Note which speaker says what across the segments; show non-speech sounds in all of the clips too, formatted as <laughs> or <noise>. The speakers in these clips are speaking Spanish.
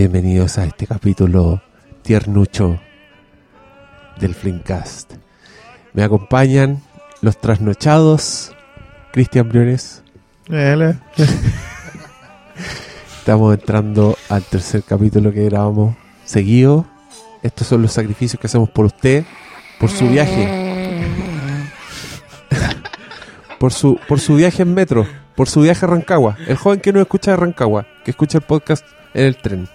Speaker 1: Bienvenidos a este capítulo tiernucho del Flimcast. Me acompañan los trasnochados, Cristian Briones. Estamos entrando al tercer capítulo que grabamos seguido. Estos son los sacrificios que hacemos por usted, por su viaje. por su, por su viaje en metro, por su viaje a Rancagua. El joven que no escucha de Rancagua, que escucha el podcast en el tren.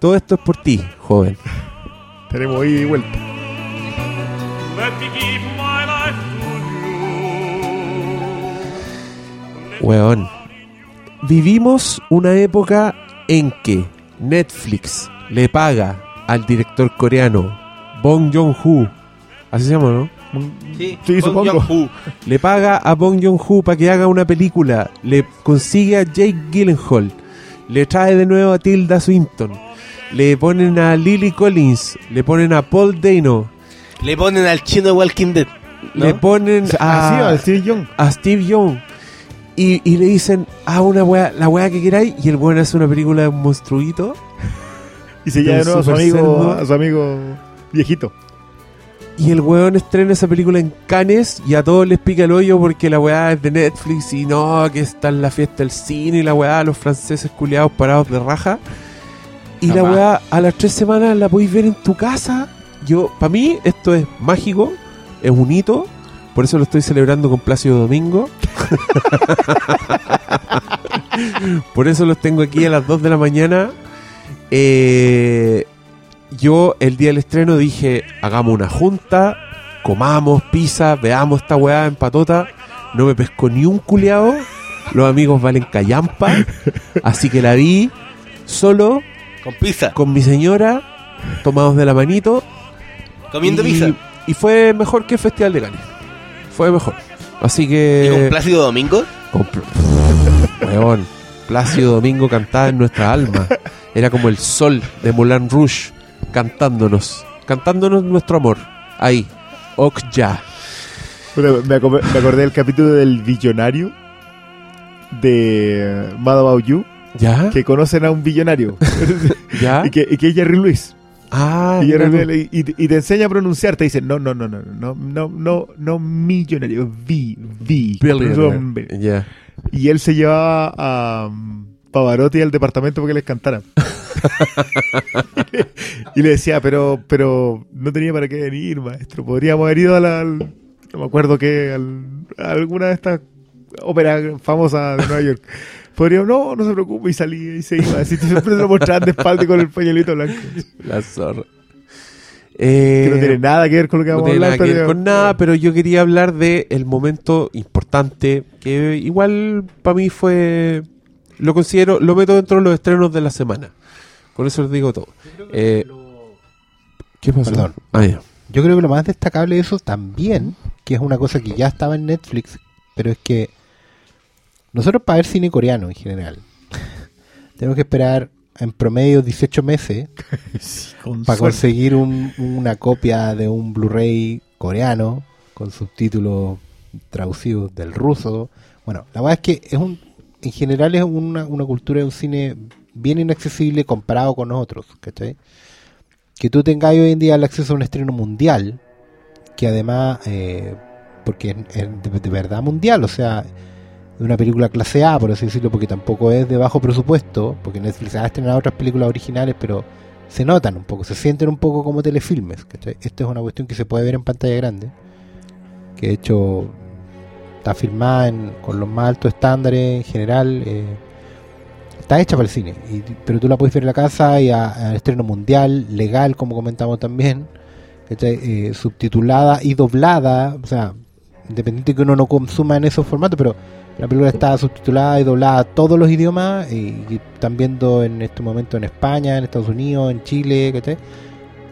Speaker 1: Todo esto es por ti, joven.
Speaker 2: Tenemos ida y vuelta.
Speaker 3: Let me give my life to you.
Speaker 1: Weón. Vivimos una época en que Netflix le paga al director coreano Bong Joon-ho, así se llama, ¿no?
Speaker 4: Sí,
Speaker 2: Sí,
Speaker 4: Bong
Speaker 2: supongo.
Speaker 1: Le paga a Bong Joon-ho para que haga una película, le consigue a Jake Gyllenhaal, le trae de nuevo a Tilda Swinton, le ponen a Lily Collins, le ponen a Paul Dano,
Speaker 4: Le ponen al chino de Walking Dead. ¿no?
Speaker 1: le ponen
Speaker 2: Así
Speaker 1: a,
Speaker 2: Steve Young.
Speaker 1: a Steve Young y, y le dicen a una weá, la weá que queráis y el weón hace una película de un monstruito <laughs>
Speaker 2: Y se llama de
Speaker 1: un
Speaker 2: nuevo a su amigo,
Speaker 1: cerdo.
Speaker 2: a su amigo viejito.
Speaker 1: y el weón estrena esa película en Cannes y a todos les pica el hoyo porque la weá es de Netflix y no, que está en la fiesta del cine y la weá, los franceses culiados parados de raja. Y la weá a las tres semanas la podéis ver en tu casa. Yo, para mí, esto es mágico, es un hito. Por eso lo estoy celebrando con Plácido Domingo. <laughs> Por eso los tengo aquí a las 2 de la mañana. Eh, yo el día del estreno dije, hagamos una junta, comamos pizza, veamos esta weá en patota. No me pescó ni un culiao. Los amigos valen callampa. Así que la vi solo
Speaker 4: Con pizza.
Speaker 1: con mi señora, tomados de la manito.
Speaker 4: Comiendo
Speaker 1: y,
Speaker 4: pizza.
Speaker 1: Y fue mejor que el Festival de Cannes. Fue mejor. Así
Speaker 4: ¿Y
Speaker 1: que...
Speaker 4: con Plácido Domingo?
Speaker 1: Con <laughs> Weón, Plácido Domingo cantaba en nuestra alma. Era como el sol de Moulin Rouge cantándonos, cantándonos nuestro amor. Ahí, Okja.
Speaker 2: Bueno, me, acor- me acordé del capítulo del billonario de Mad About You,
Speaker 1: ¿Ya?
Speaker 2: que conocen a un billonario <laughs>
Speaker 1: ¿Ya?
Speaker 2: y, que, y que es Jerry Lewis.
Speaker 1: Ah,
Speaker 2: y, Jerry te enseña a pronunciar, te dice, no, no, no, no, no, no, no, no millonario, vi, vi. Y él se llevaba a um, Pavarotti al departamento porque les cantara. <laughs> y le decía, pero, pero no tenía para qué venir, maestro. Podríamos haber ido a la, al- no me acuerdo qué, al- a alguna de estas óperas famosas de Nueva York. Podríamos, no, no se preocupe, y salía y se iba. Así siempre lo mostraban de espalda con el pañuelito blanco.
Speaker 1: La zorra. Eh,
Speaker 2: Que no tiene nada que ver con lo que
Speaker 1: no
Speaker 2: vamos a
Speaker 1: tiene
Speaker 2: hablar.
Speaker 1: nada que ver con nada, pero yo quería hablar de el momento importante que igual para mí fue lo considero, lo meto dentro de los estrenos de la semana. Con eso les digo todo. Eh, ¿Qué pasó?
Speaker 5: Perdón.
Speaker 1: Ah, ya.
Speaker 5: Yo creo que lo más destacable de eso también, que es una cosa que ya estaba en Netflix, pero es que nosotros para ver cine coreano en general, <laughs> tenemos que esperar en promedio 18 meses <laughs> para conseguir un- una copia de un Blu-ray coreano con subtítulos traducidos del ruso. Bueno, la verdad es que es un, en general es una, una cultura de un cine bien inaccesible comparado con otros, ¿cachai? Que tú tengas hoy en día el acceso a un estreno mundial, que además, eh, porque es, es de, de verdad mundial, o sea, de una película clase A, por así decirlo, porque tampoco es de bajo presupuesto, porque Netflix ha estrenado otras películas originales, pero se notan un poco, se sienten un poco como telefilmes. ¿cachai? Esta es una cuestión que se puede ver en pantalla grande, que de hecho está filmada en- con los más altos estándares en general. eh, está hecha para el cine, pero tú la puedes ver en la casa y al estreno mundial, legal, como comentamos también. Eh, subtitulada y doblada, o sea, independiente que uno no consuma en esos formatos, pero la película está subtitulada y doblada a todos los idiomas y, y están viendo en este momento en España, en Estados Unidos, en Chile, ¿cachai?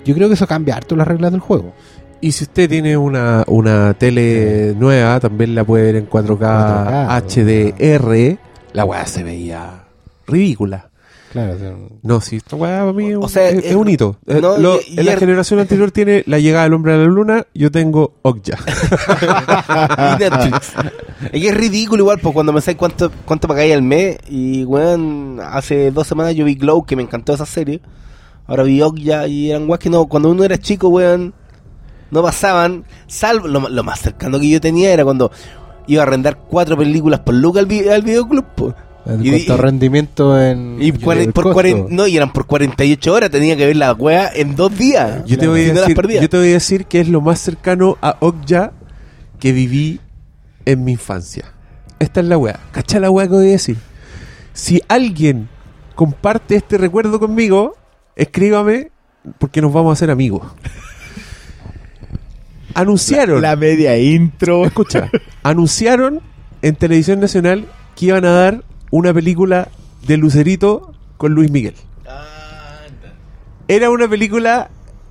Speaker 5: Yo creo que eso cambia harto las reglas del juego.
Speaker 1: Y si usted tiene una, una tele nueva, también la puede ver en 4K,
Speaker 5: 4K,
Speaker 1: HDR. La weá se veía ridícula.
Speaker 5: Claro, o sea,
Speaker 1: No, sí, esta weá para mí
Speaker 4: O sea,
Speaker 1: es- es
Speaker 4: eh,
Speaker 1: un hito. Eh,
Speaker 4: no,
Speaker 1: lo-
Speaker 4: y- y
Speaker 1: en la
Speaker 4: er-
Speaker 1: generación anterior tiene la llegada del hombre a la luna, yo tengo Okja. <laughs>
Speaker 4: Y Netflix. Es que es ridículo igual, pues cuando me sé cuánto, cuánto pagáis al mes. Y, weón, hace dos semanas yo vi Glow, que me encantó esa serie. Ahora vi Okja y eran weas que no, cuando uno era chico, weón, no pasaban. Salvo, lo, lo más cercano que yo tenía era cuando iba a arrendar cuatro películas por Lucas al, vi- al videoclub, pues.
Speaker 5: En
Speaker 4: Y-
Speaker 5: cuanto a rendimiento en.
Speaker 4: Y cuaren- por. 40, no, y eran por 48 horas, tenía que ver la wea en dos días.
Speaker 1: Yo te, voy a decir, yo te voy a decir que es lo más cercano a Okja que viví en mi infancia. Esta es la weá. ¿Cacha la weá que voy a decir? Si alguien comparte este recuerdo conmigo, escríbame porque nos vamos a hacer amigos. <laughs> Anunciaron.
Speaker 2: La media intro.
Speaker 1: Escucha, <laughs> anunciaron en Televisión Nacional que iban a dar una película de Lucerito con Luis Miguel. Era una película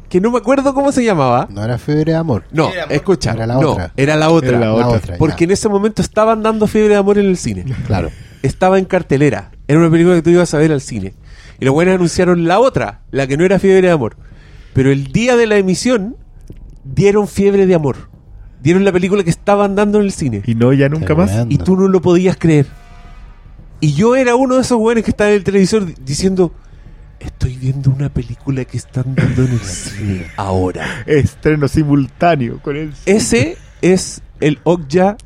Speaker 1: que no me acuerdo cómo se llamaba.
Speaker 5: No era fiebre de amor.
Speaker 1: No,
Speaker 4: Era-
Speaker 1: escucha,
Speaker 5: Era la
Speaker 1: no,
Speaker 5: otra.
Speaker 1: era la otra.
Speaker 2: Era la otra.
Speaker 5: otra,
Speaker 1: Porque en ese momento estaban dando Fiebre de Amor en el cine. <laughs>
Speaker 5: Claro.
Speaker 1: Estaba en cartelera. Era una película que tú ibas a ver al cine. Y los buenos anunciaron la otra, la que no era Fiebre de Amor. Pero el día de la emisión dieron Fiebre de Amor. Dieron la película que estaban dando en el cine.
Speaker 2: Y no, ya nunca más.
Speaker 5: Tremendo.
Speaker 1: Y tú no lo podías creer. Y yo era uno de esos güeyes que estaba en el televisor di- diciendo, estoy viendo una película que están dando en el <laughs> cine ahora.
Speaker 2: Estreno simultáneo con él.
Speaker 1: Ese es el Okja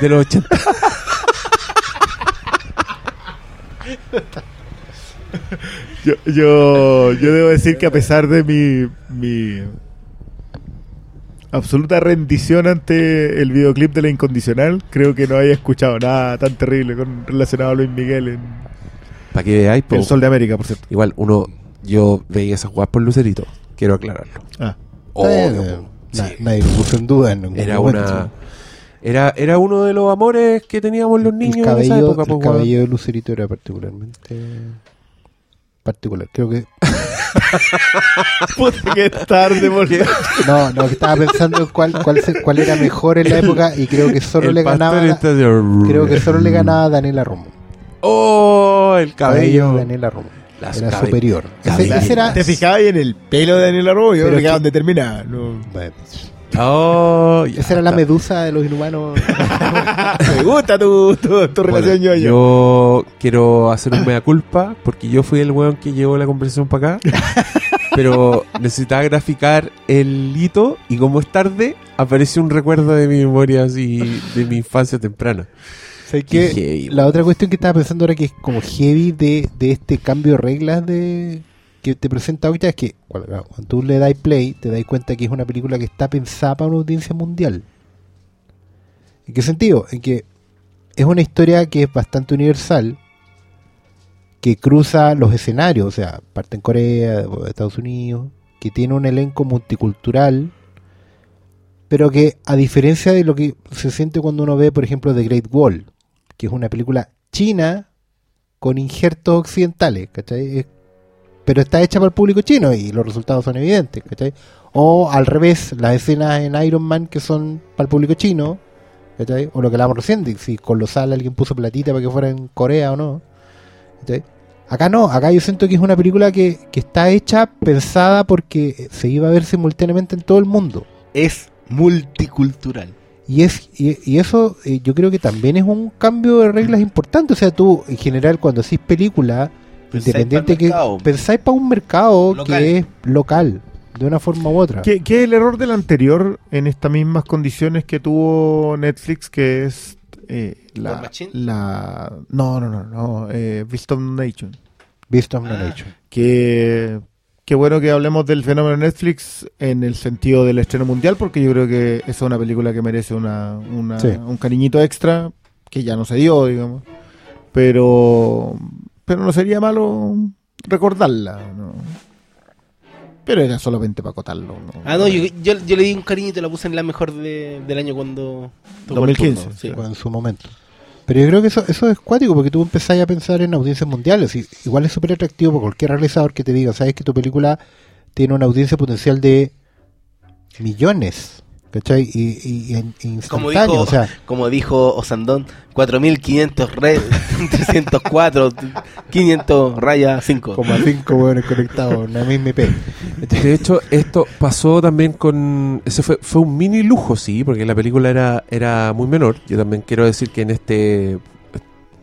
Speaker 1: de los 80. <laughs>
Speaker 2: Yo, yo, yo debo decir que a pesar de mi, mi absoluta rendición ante el videoclip de la incondicional, creo que no haya escuchado nada tan terrible con, relacionado a Luis Miguel en
Speaker 1: Para que veáis,
Speaker 2: El Sol de América, por cierto.
Speaker 1: igual uno, yo veía esas guapas por Lucerito, quiero aclararlo.
Speaker 2: Ah,
Speaker 1: Obvio,
Speaker 5: eh, na-
Speaker 1: sí.
Speaker 5: Nadie lo puso en duda en ningún
Speaker 1: Era
Speaker 5: momento.
Speaker 1: una... Era, era uno de los amores que teníamos los niños
Speaker 5: el
Speaker 1: en esa época, po,
Speaker 5: el
Speaker 1: weón.
Speaker 5: cabello de Lucerito era particularmente particular. Creo que <laughs>
Speaker 2: puta que tarde, porque
Speaker 5: no, no estaba pensando en cuál cuál se- cuál era mejor en la época y creo que solo
Speaker 1: El
Speaker 5: le ganaba
Speaker 1: de-
Speaker 5: creo que solo le ganaba a Daniela Romo.
Speaker 1: ¡Oh! El cabello.
Speaker 5: de Daniela Romo.
Speaker 1: Las
Speaker 5: era
Speaker 1: cabe-
Speaker 5: superior.
Speaker 1: cabello.
Speaker 5: Ese, ese era
Speaker 2: te fijabas ahí en el pelo de Daniel Arroyo,
Speaker 5: Pero
Speaker 2: que
Speaker 5: es que-
Speaker 2: donde termina. No.
Speaker 5: Bueno,
Speaker 1: Oh, ya
Speaker 5: esa era la medusa de los inhumanos. <laughs>
Speaker 2: Me gusta tu, tu, tu
Speaker 1: Bueno,
Speaker 2: relación ñoño.
Speaker 1: yo quiero hacer un mea culpa porque yo fui el weón que llevó la conversación para acá. <laughs> pero necesitaba graficar el hito y como es tarde, apareció un recuerdo de mi memoria así de mi infancia temprana.
Speaker 5: ¿Sabes
Speaker 1: Qué heavy,
Speaker 5: La otra cuestión que estaba pensando ahora que es como heavy de, de este cambio de reglas de que te presenta ahorita es que cuando, tú le das play te das cuenta que es una película que está pensada para una audiencia mundial. ¿En qué sentido? En que es una historia que es bastante universal, que cruza los escenarios, o sea, parte en Corea, Estados Unidos, que tiene un elenco multicultural, pero que a diferencia de lo que se siente cuando uno ve, por ejemplo, The Great Wall, que es una película china con injertos occidentales, ¿cachai? Pero está hecha para el público chino y los resultados son evidentes, ¿cachai? O al revés, las escenas en Iron Man que son para el público chino, ¿cachai? O lo que hablamos recién, de si Colosal alguien puso platita para que fuera en Corea o no, ¿cachai? Acá no, acá yo siento que es una película que, que está hecha, pensada porque se iba a ver simultáneamente en todo el mundo.
Speaker 4: Es multicultural.
Speaker 5: Y, es, y, y eso eh, yo creo que también es un cambio de reglas importante. O sea, tú en general cuando hacís película, independiente que pensáis para un mercado
Speaker 4: Local.
Speaker 5: que es local, de una forma u otra.
Speaker 2: ¿Qué, qué es el error del anterior en estas mismas condiciones que tuvo Netflix? Que es eh,
Speaker 4: ¿War
Speaker 2: la, la. No, no, no, no. Eh, Beast of Nation.
Speaker 5: Beast of No
Speaker 4: Ah.
Speaker 5: Nation.
Speaker 2: Que. Qué bueno que hablemos del fenómeno Netflix en el sentido del estreno mundial, porque yo creo que esa es una película que merece una, una-
Speaker 5: Sí.
Speaker 2: un cariñito extra, que ya no se dio, digamos. Pero. Pero no sería malo recordarla, ¿no? Pero era solamente para acotarlo. ¿no?
Speaker 4: Ah, no, yo, yo, yo le di un cariño y te la puse en la mejor de- del año cuando... tocó el
Speaker 2: 2015,
Speaker 4: turno, sí.
Speaker 5: En su momento. Pero yo creo que eso, eso es cuático porque tú empezás a pensar en audiencias mundiales. Y igual es súper atractivo para cualquier realizador que te diga, sabes que tu película tiene una audiencia potencial de millones. ¿Cachai? Y, y, y en-
Speaker 4: Como
Speaker 5: instantáneo,
Speaker 4: dijo,
Speaker 5: o sea,
Speaker 4: como dijo Osandón, 4500 red, 304, 500 raya 5.
Speaker 5: como a cinco hueones conectados, una misma IP.
Speaker 1: De hecho, esto pasó también con. Ese fue, fue un mini lujo, sí, porque la película era, era muy menor. Yo también quiero decir que en este.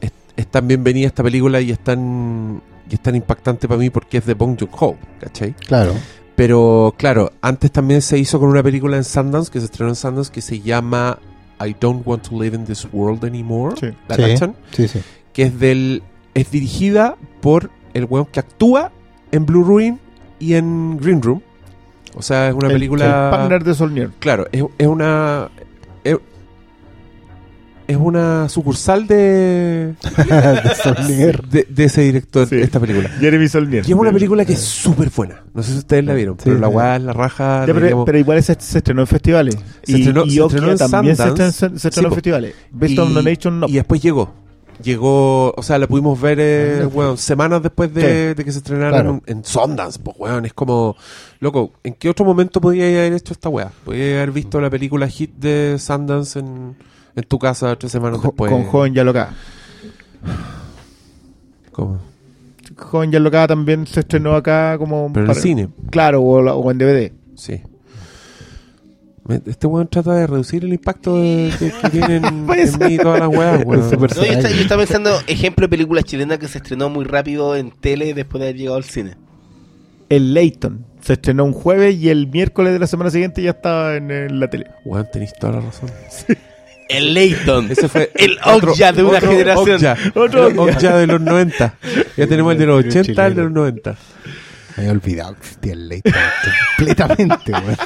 Speaker 1: Es, es tan bienvenida esta película y es tan, y es tan impactante para mí porque es de Bong Joon-ho, ¿cachai?
Speaker 5: Claro.
Speaker 1: Pero claro, antes también se hizo con una película en Sundance, que se estrenó en Sundance, que se llama I Don't Want to Live in This World Anymore.
Speaker 2: Sí.
Speaker 1: ¿La
Speaker 5: Sí.
Speaker 1: cachan?
Speaker 5: Sí, sí.
Speaker 1: Que es del. Es dirigida por el weón que actúa en Blue Ruin y en Green Room. O sea, es una
Speaker 2: El-
Speaker 1: película.
Speaker 2: El partner de Solnier.
Speaker 1: Claro, es, es una. Es, es una sucursal de, <laughs>
Speaker 5: de Solnier.
Speaker 1: de, de ese director,
Speaker 2: Sí.
Speaker 1: esta película.
Speaker 2: Jeremy Solnier.
Speaker 1: Y es una película que es súper buena. No sé si ustedes la vieron,
Speaker 5: Sí,
Speaker 1: pero la
Speaker 5: sí.
Speaker 1: weá es la raja.
Speaker 2: Ya, pero, igual se, se estrenó en festivales.
Speaker 1: Se
Speaker 2: y
Speaker 1: estrenó-
Speaker 2: y
Speaker 1: se estrenó en
Speaker 2: también se
Speaker 1: Sundance.
Speaker 2: estrenó, se estrenó
Speaker 1: Sí,
Speaker 2: en festivales. Based
Speaker 1: y,
Speaker 2: on the Nation, no.
Speaker 1: y después llegó. Llegó, o sea, la pudimos ver eh, weón, semanas después de, de que se estrenara
Speaker 5: Claro.
Speaker 1: en, en Sundance. Pues, weón, es como, loco, ¿en qué otro momento podía haber hecho esta weá? Podía haber visto la película hit de Sundance en, en tu casa tres semanas
Speaker 2: Jo-
Speaker 1: después.
Speaker 2: con Joven Yalocada.
Speaker 1: ¿Cómo?
Speaker 2: Joven Yalocada también se estrenó acá como...
Speaker 1: Pero en el cine,
Speaker 2: Claro, o, la- o en DVD.
Speaker 1: sí. Este weón trata de reducir el impacto de- que, que <laughs> tienen en mí todas las weas, weón.
Speaker 4: No, yo, estaba,
Speaker 5: Ay.
Speaker 4: yo estaba pensando, ejemplo de película chilena que se estrenó muy rápido en tele después de haber llegado al cine.
Speaker 2: El Layton. Se estrenó un jueves y el miércoles de la semana siguiente ya estaba en, en la tele.
Speaker 1: Weón, tenéis toda la razón.
Speaker 4: El Layton.
Speaker 1: Ese fue
Speaker 4: El
Speaker 1: otro-
Speaker 4: Okja de una
Speaker 1: otro
Speaker 4: generación.
Speaker 1: Okja.
Speaker 2: Otro
Speaker 1: El Okja de los 90. Ya tenemos el de los 80, el de los 90.
Speaker 5: Me había olvidado que existía el Layton completamente, weón.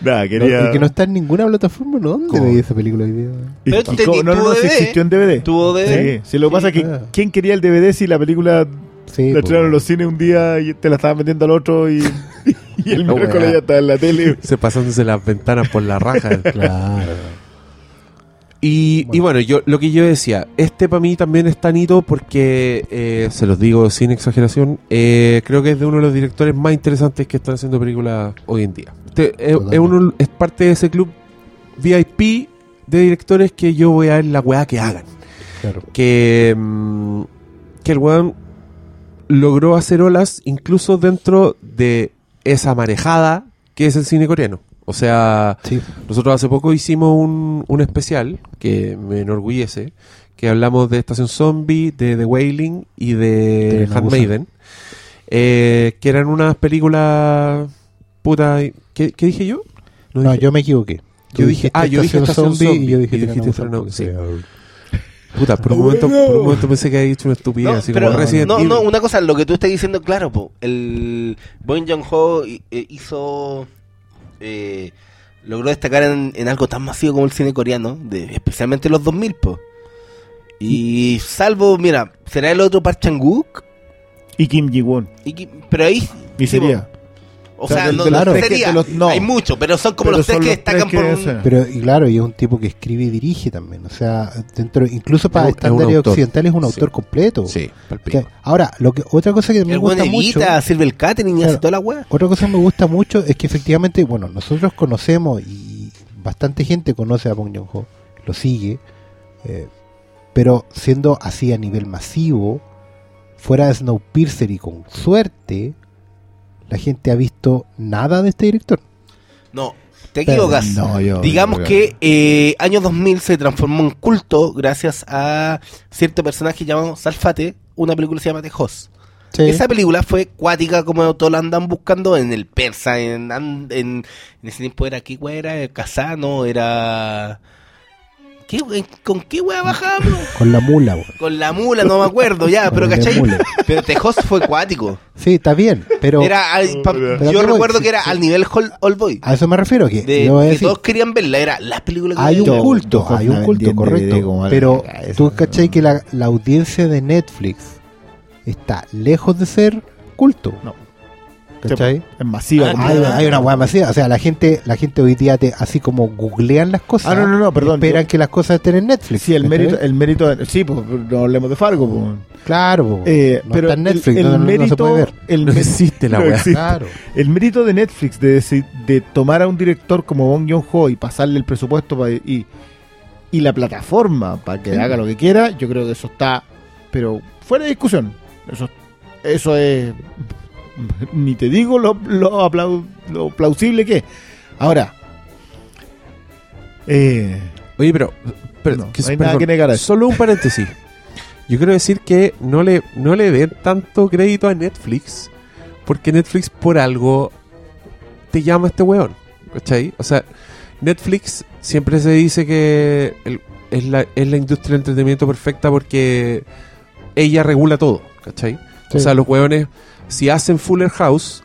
Speaker 2: Nada,
Speaker 5: No,
Speaker 2: quería...
Speaker 5: y que no está en ninguna plataforma, ¿no? ¿Dónde
Speaker 2: ¿Cómo?
Speaker 5: veía esa película hoy día?
Speaker 2: Y-
Speaker 4: Pero
Speaker 2: y
Speaker 4: te-
Speaker 2: co- no, no, no,
Speaker 4: tuvo DVD.
Speaker 2: existió en DVD.
Speaker 4: Tuvo DVD.
Speaker 2: Sí, sí, lo que pasa es que
Speaker 5: ah.
Speaker 2: ¿quién quería el DVD si la película
Speaker 5: Sí,
Speaker 2: la estrenaron en los cines un día y te la estaban vendiendo al otro y, y el
Speaker 1: La
Speaker 2: miércoles ya está en la tele?
Speaker 1: Se pasándose las ventanas por la raja. <laughs>
Speaker 5: Claro.
Speaker 1: Y, y bueno, yo lo que yo decía, este para mí también es tan hito porque, eh, se los digo sin exageración, eh, creo que es de uno de los directores más interesantes que están haciendo películas hoy en día. Este, es,
Speaker 5: Totalmente.
Speaker 1: es uno- es parte de ese club VIP de directores que yo voy a ver la weá que hagan.
Speaker 5: claro.
Speaker 1: Que, mm, que el weón logró hacer olas incluso dentro de esa marejada que es el cine coreano. O sea,
Speaker 5: Sí,
Speaker 1: nosotros hace poco hicimos un, un especial que me enorgullece, que hablamos de Estación Zombie, de The Wailing y de
Speaker 5: a
Speaker 1: Handmaiden, eh, que eran unas películas... Puta, ¿qué, qué dije yo?
Speaker 5: no,
Speaker 1: dije-
Speaker 5: yo me equivoqué.
Speaker 1: Yo dije- ah, yo dije Estación Zombie
Speaker 5: y yo dije
Speaker 1: y
Speaker 5: a Busan, Sí.
Speaker 1: Puta, por un, momento, por un momento pensé que había dicho una estupidez,
Speaker 4: No,
Speaker 1: así
Speaker 4: pero
Speaker 1: como Resident
Speaker 4: no,
Speaker 1: Evil.
Speaker 4: no, una cosa, lo que tú estás diciendo, claro, po, el Bong Joon-ho eh, hizo, eh, logró destacar en, en algo tan masivo como el cine coreano, de, especialmente los 2000, po. Y salvo, mira, será el otro Park Chan-wook,
Speaker 2: Y Kim Ji-won.
Speaker 4: y pero ahí...
Speaker 2: Y sería.
Speaker 4: O
Speaker 2: O sea,
Speaker 4: no,
Speaker 5: tres
Speaker 2: que-
Speaker 4: sería,
Speaker 2: de los- no.
Speaker 4: hay muchos, pero son como
Speaker 2: Pero
Speaker 4: los tres que destacan por un...
Speaker 5: Pero, y claro, y es un tipo que escribe y dirige también. O sea, dentro, incluso para
Speaker 1: Es
Speaker 5: estándares
Speaker 1: autor.
Speaker 5: occidentales es un
Speaker 1: Sí.
Speaker 5: autor completo.
Speaker 1: Sí,
Speaker 5: O sea,
Speaker 1: pico.
Speaker 5: ahora, lo que, otra cosa que me
Speaker 4: El
Speaker 5: gusta mucho.
Speaker 4: sirve el catering y hace
Speaker 5: Claro.
Speaker 4: toda la weá.
Speaker 5: Otra cosa que me gusta mucho es que efectivamente, bueno, nosotros conocemos y bastante gente conoce a Bong Joon-ho, lo sigue, eh, pero siendo así a nivel masivo, fuera de Snowpiercer y con suerte, la gente ha visto nada de este director.
Speaker 4: No, te equivocas.
Speaker 2: no, yo-
Speaker 4: Digamos
Speaker 2: yo-
Speaker 4: que eh, año 2000 se transformó en culto gracias a cierto personaje llamado Salfate, una película que se llama The Host. Esa película fue cuática como todos la andan buscando en el persa, en, en, en ese tiempo era wea era, Casano, era... ¿Qué, we- ¿Con qué wea bajamos?
Speaker 5: Con la mula, weón.
Speaker 4: Con la mula, no me acuerdo ya, pero ¿cachai? Pero The Host fue cuático.
Speaker 5: Sí, está bien, pero
Speaker 4: Era al- pa-
Speaker 2: Pero
Speaker 5: ¿a
Speaker 4: yo
Speaker 5: voy?
Speaker 4: recuerdo
Speaker 5: Sí,
Speaker 4: que era
Speaker 5: sí.
Speaker 4: al nivel Hol- Old Boy.
Speaker 5: a eso me refiero, que,
Speaker 4: De,
Speaker 5: yo voy a
Speaker 4: que
Speaker 5: decir,
Speaker 4: todos querían verla, era la película que
Speaker 5: hay un
Speaker 2: Yo-
Speaker 5: culto,
Speaker 2: yo
Speaker 5: hay un culto, correcto, pero tú
Speaker 2: ¿no?
Speaker 5: cachai que la, la audiencia de Netflix está lejos de ser culto.
Speaker 2: No.
Speaker 5: ¿Cachai?
Speaker 2: Es masiva.
Speaker 4: Ah,
Speaker 5: Hay, hay una weá masiva. O sea, la gente, la gente hoy día te, así como googlean las cosas.
Speaker 2: Ah, no, no, no, perdón,
Speaker 5: Esperan
Speaker 2: yo-
Speaker 5: que las cosas estén en Netflix.
Speaker 2: Sí, el mérito, el mérito de- sí, pues no hablemos de Fargo, pues.
Speaker 5: Claro, po.
Speaker 2: Eh,
Speaker 5: no
Speaker 2: pero
Speaker 5: está en Netflix,
Speaker 2: el, el
Speaker 5: no, no- no
Speaker 2: mérito,
Speaker 5: se puede ver.
Speaker 2: el
Speaker 1: No existe la
Speaker 2: no.
Speaker 5: Claro.
Speaker 2: El mérito de Netflix de, de tomar a un director como Bong Joon-ho y pasarle el presupuesto pa- y, y la plataforma para que haga lo que quiera, yo creo que eso está, pero fuera de discusión. Eso, eso es, ni te digo lo, lo, aplau- lo plausible que es. Ahora, eh,
Speaker 1: Oye, pero, pero
Speaker 2: No,
Speaker 1: que-
Speaker 2: no hay nada que negar a eso.
Speaker 1: Solo un paréntesis. Yo quiero decir que no le, no le den tanto crédito a Netflix, porque Netflix por algo te llama a este weón. ¿Cachai? O sea, Netflix siempre se dice que el- es, la, es la industria del entretenimiento perfecta porque ella regula todo. ¿Cachai?
Speaker 5: Sí.
Speaker 1: O sea, los weones, si hacen Fuller House,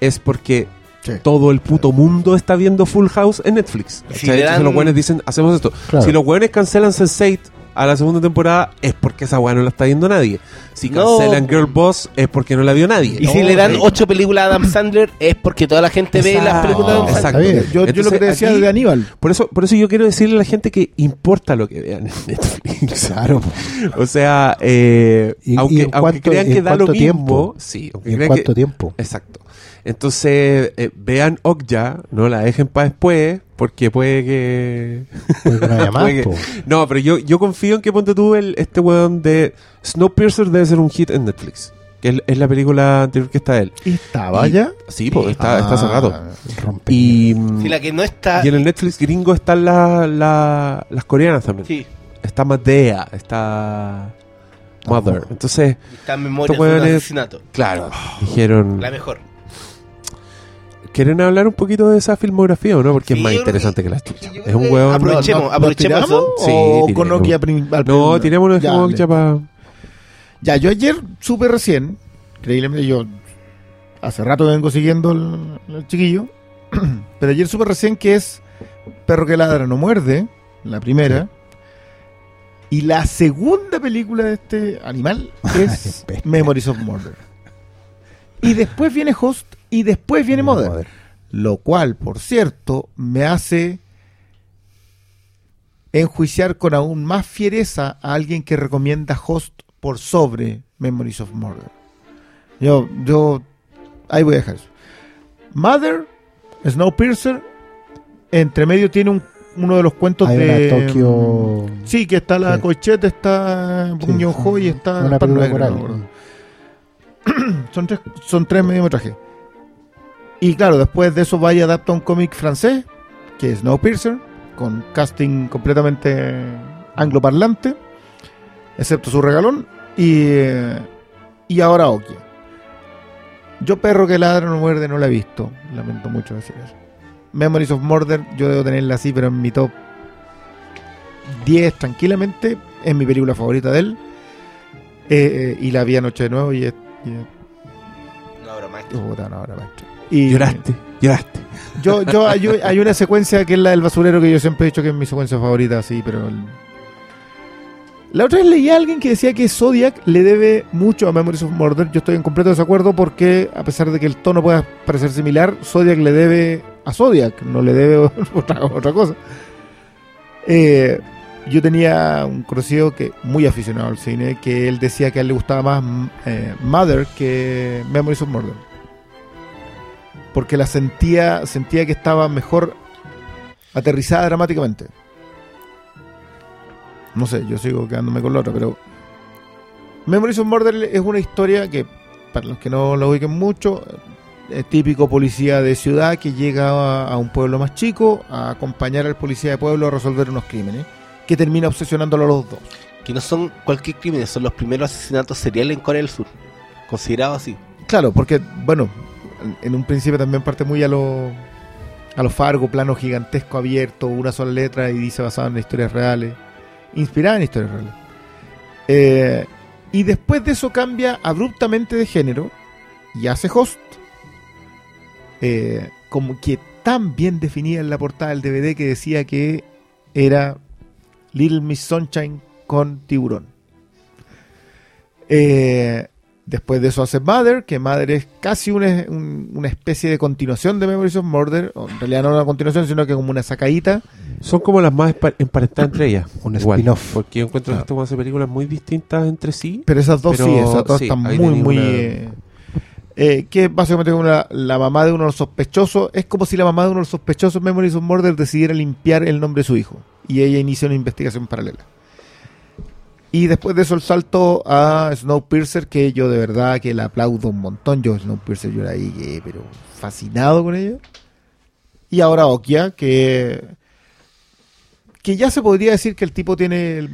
Speaker 1: es porque
Speaker 2: Sí.
Speaker 1: todo el puto mundo está viendo Full House en Netflix.
Speaker 4: Si dan-
Speaker 1: los weones dicen, hacemos esto.
Speaker 5: Claro.
Speaker 1: Si los weones cancelan Sense8 a la segunda temporada, es porque esa weá no la está viendo nadie. Si
Speaker 4: No.
Speaker 1: cancelan Girl Boss, es porque no la vio nadie.
Speaker 4: Y si le dan ocho películas a Adam Sandler es porque toda la gente ve las películas de Adam Sandler.
Speaker 1: exacto.
Speaker 2: Yo, yo lo que te decía
Speaker 1: aquí-
Speaker 2: de Aníbal.
Speaker 1: Por eso, por eso yo quiero decirle a la gente que importa lo que vean en Netflix.
Speaker 5: Claro.
Speaker 1: O sea, eh,
Speaker 5: ¿Y- y
Speaker 1: aunque,
Speaker 5: en
Speaker 1: aunque
Speaker 5: cuánto-
Speaker 1: crean que da lo mismo,
Speaker 5: tiempo?
Speaker 1: sí,
Speaker 5: ¿Y
Speaker 1: aunque
Speaker 5: en
Speaker 1: crean
Speaker 5: cuánto
Speaker 1: que,
Speaker 5: tiempo?
Speaker 1: Exacto. Entonces, eh, vean Okja, no la dejen para después, porque puede que... <laughs>
Speaker 5: Porque no haya <laughs> más,
Speaker 1: puede que-. No, pero yo, yo confío en que ponte tú el, este weón de Snowpiercer debe ser un hit en Netflix. Que es, es la película anterior que está él.
Speaker 2: ¿Y estaba
Speaker 1: Y-
Speaker 2: ya?
Speaker 1: Sí, pues está, está hace rato.
Speaker 2: Ah,
Speaker 5: Rompe.
Speaker 1: Y,
Speaker 4: la que no está.
Speaker 1: y en el Netflix gringo están la- la- las coreanas también.
Speaker 4: Sí,
Speaker 1: Está Madea, está Mother. Entonces,
Speaker 4: está en memoria
Speaker 1: Estos
Speaker 4: de un asesinato.
Speaker 1: claro, dijeron...
Speaker 4: La mejor.
Speaker 1: ¿Quieren hablar un poquito de esa filmografía o no? Porque
Speaker 4: Sí,
Speaker 1: es más interesante
Speaker 4: que-
Speaker 1: que, la chucha.
Speaker 4: yo
Speaker 1: Es un
Speaker 4: que
Speaker 1: hueón...
Speaker 4: aprovechemos,
Speaker 2: ¿nos
Speaker 4: aprovechemos
Speaker 2: tiramos
Speaker 4: eso.
Speaker 1: Sí,
Speaker 2: ¿O
Speaker 1: tiremos.
Speaker 2: con al
Speaker 1: No, tiramos una
Speaker 2: Ya,
Speaker 1: para...
Speaker 2: Ya, yo ayer supe recién, increíblemente yo hace rato vengo siguiendo el, el chiquillo, <clears throat> pero ayer supe recién que es Perro que ladra no muerde, la primera, y la segunda película de este animal <laughs> es. Memories of Murder. Y después viene Host y después viene Mother. Lo cual, por cierto, me hace enjuiciar con aún más fiereza a alguien que recomienda Host por sobre Memories of Murder. Yo, yo, ahí voy a dejar eso. Mother, Snowpiercer, entre medio tiene un- uno de los cuentos
Speaker 5: Hay
Speaker 2: de
Speaker 5: una Tokio.
Speaker 2: Sí, que está la
Speaker 5: Sí.
Speaker 2: Cochete, está
Speaker 5: Sí,
Speaker 2: Bong Joon-ho y está
Speaker 5: una
Speaker 2: no acuerdo. <clears throat> son tres, son tres mediometrajes. Y claro, después de eso va y adapta un cómic francés, que es Snowpiercer, con casting completamente angloparlante, excepto su regalón, y, eh, y ahora Okia. Yo perro que ladra no muerde no la he visto, lamento mucho decir eso. Memories of Murder, yo debo tenerla así, pero en mi top 10 tranquilamente, es mi película favorita de él. Eh, eh, y la vi anoche de nuevo y es... y es- puta, no, ahora, maestro. Y
Speaker 1: Lloraste, lloraste.
Speaker 2: Yo, yo, hay, hay una secuencia que es la del basurero que yo siempre he dicho que es mi secuencia favorita, sí, pero... el- La otra vez leí a alguien que decía que Zodiac le debe mucho a Memories of Murder. Yo estoy en completo desacuerdo porque, a pesar de que el tono pueda parecer similar, Zodiac le debe a Zodiac, no le debe <laughs> otra, otra cosa. Eh, yo tenía un conocido que muy aficionado al cine, que él decía que a él le gustaba más eh, Mother que Memories of Murder. Porque la sentía, sentía que estaba mejor aterrizada dramáticamente. No sé, yo sigo quedándome con la otra, pero Memories of Murder es una historia que, para los que no lo ubiquen mucho, es típico policía de ciudad que llega a, a un pueblo más chico a acompañar al policía de pueblo a resolver unos crímenes, que termina obsesionándolo a los dos.
Speaker 4: Que no son cualquier crimen, son los primeros asesinatos seriales en Corea del Sur. Considerados así.
Speaker 2: Claro, porque, bueno, en- un principio también parte muy a lo a los Fargo, plano gigantesco abierto, una sola letra y dice basado en historias reales, inspirada en historias reales. Eh, y después de eso cambia abruptamente de género y hace Host, eh, como que tan bien definida en la portada del DVD que decía que era Little Miss Sunshine con tiburón. Eh, Después de eso hace Mother, que Mother es casi una, un- una especie de continuación de Memories of Murder. o en realidad no una continuación, sino que como una sacadita.
Speaker 1: Son como las más emparentadas entre ellas. <coughs>
Speaker 5: Un spin-off.
Speaker 1: Porque yo encuentro
Speaker 2: Ah.
Speaker 1: que estas son películas muy distintas entre sí.
Speaker 2: Pero esas dos
Speaker 1: Pero
Speaker 2: sí, esas dos
Speaker 1: sí,
Speaker 2: están muy, muy...
Speaker 1: una-
Speaker 2: eh, eh, que es básicamente como la, la mamá de uno de los sospechosos. Es como si la mamá de uno de los sospechosos Memories of Murder decidiera limpiar el nombre de su hijo. Y ella inicia una investigación paralela. Y después de eso el salto a Snowpiercer, que yo de verdad que la aplaudo un montón. Yo Snowpiercer yo era ahí, que, pero fascinado con ella. Y ahora Okia, que que ya se podría decir que el tipo tiene el,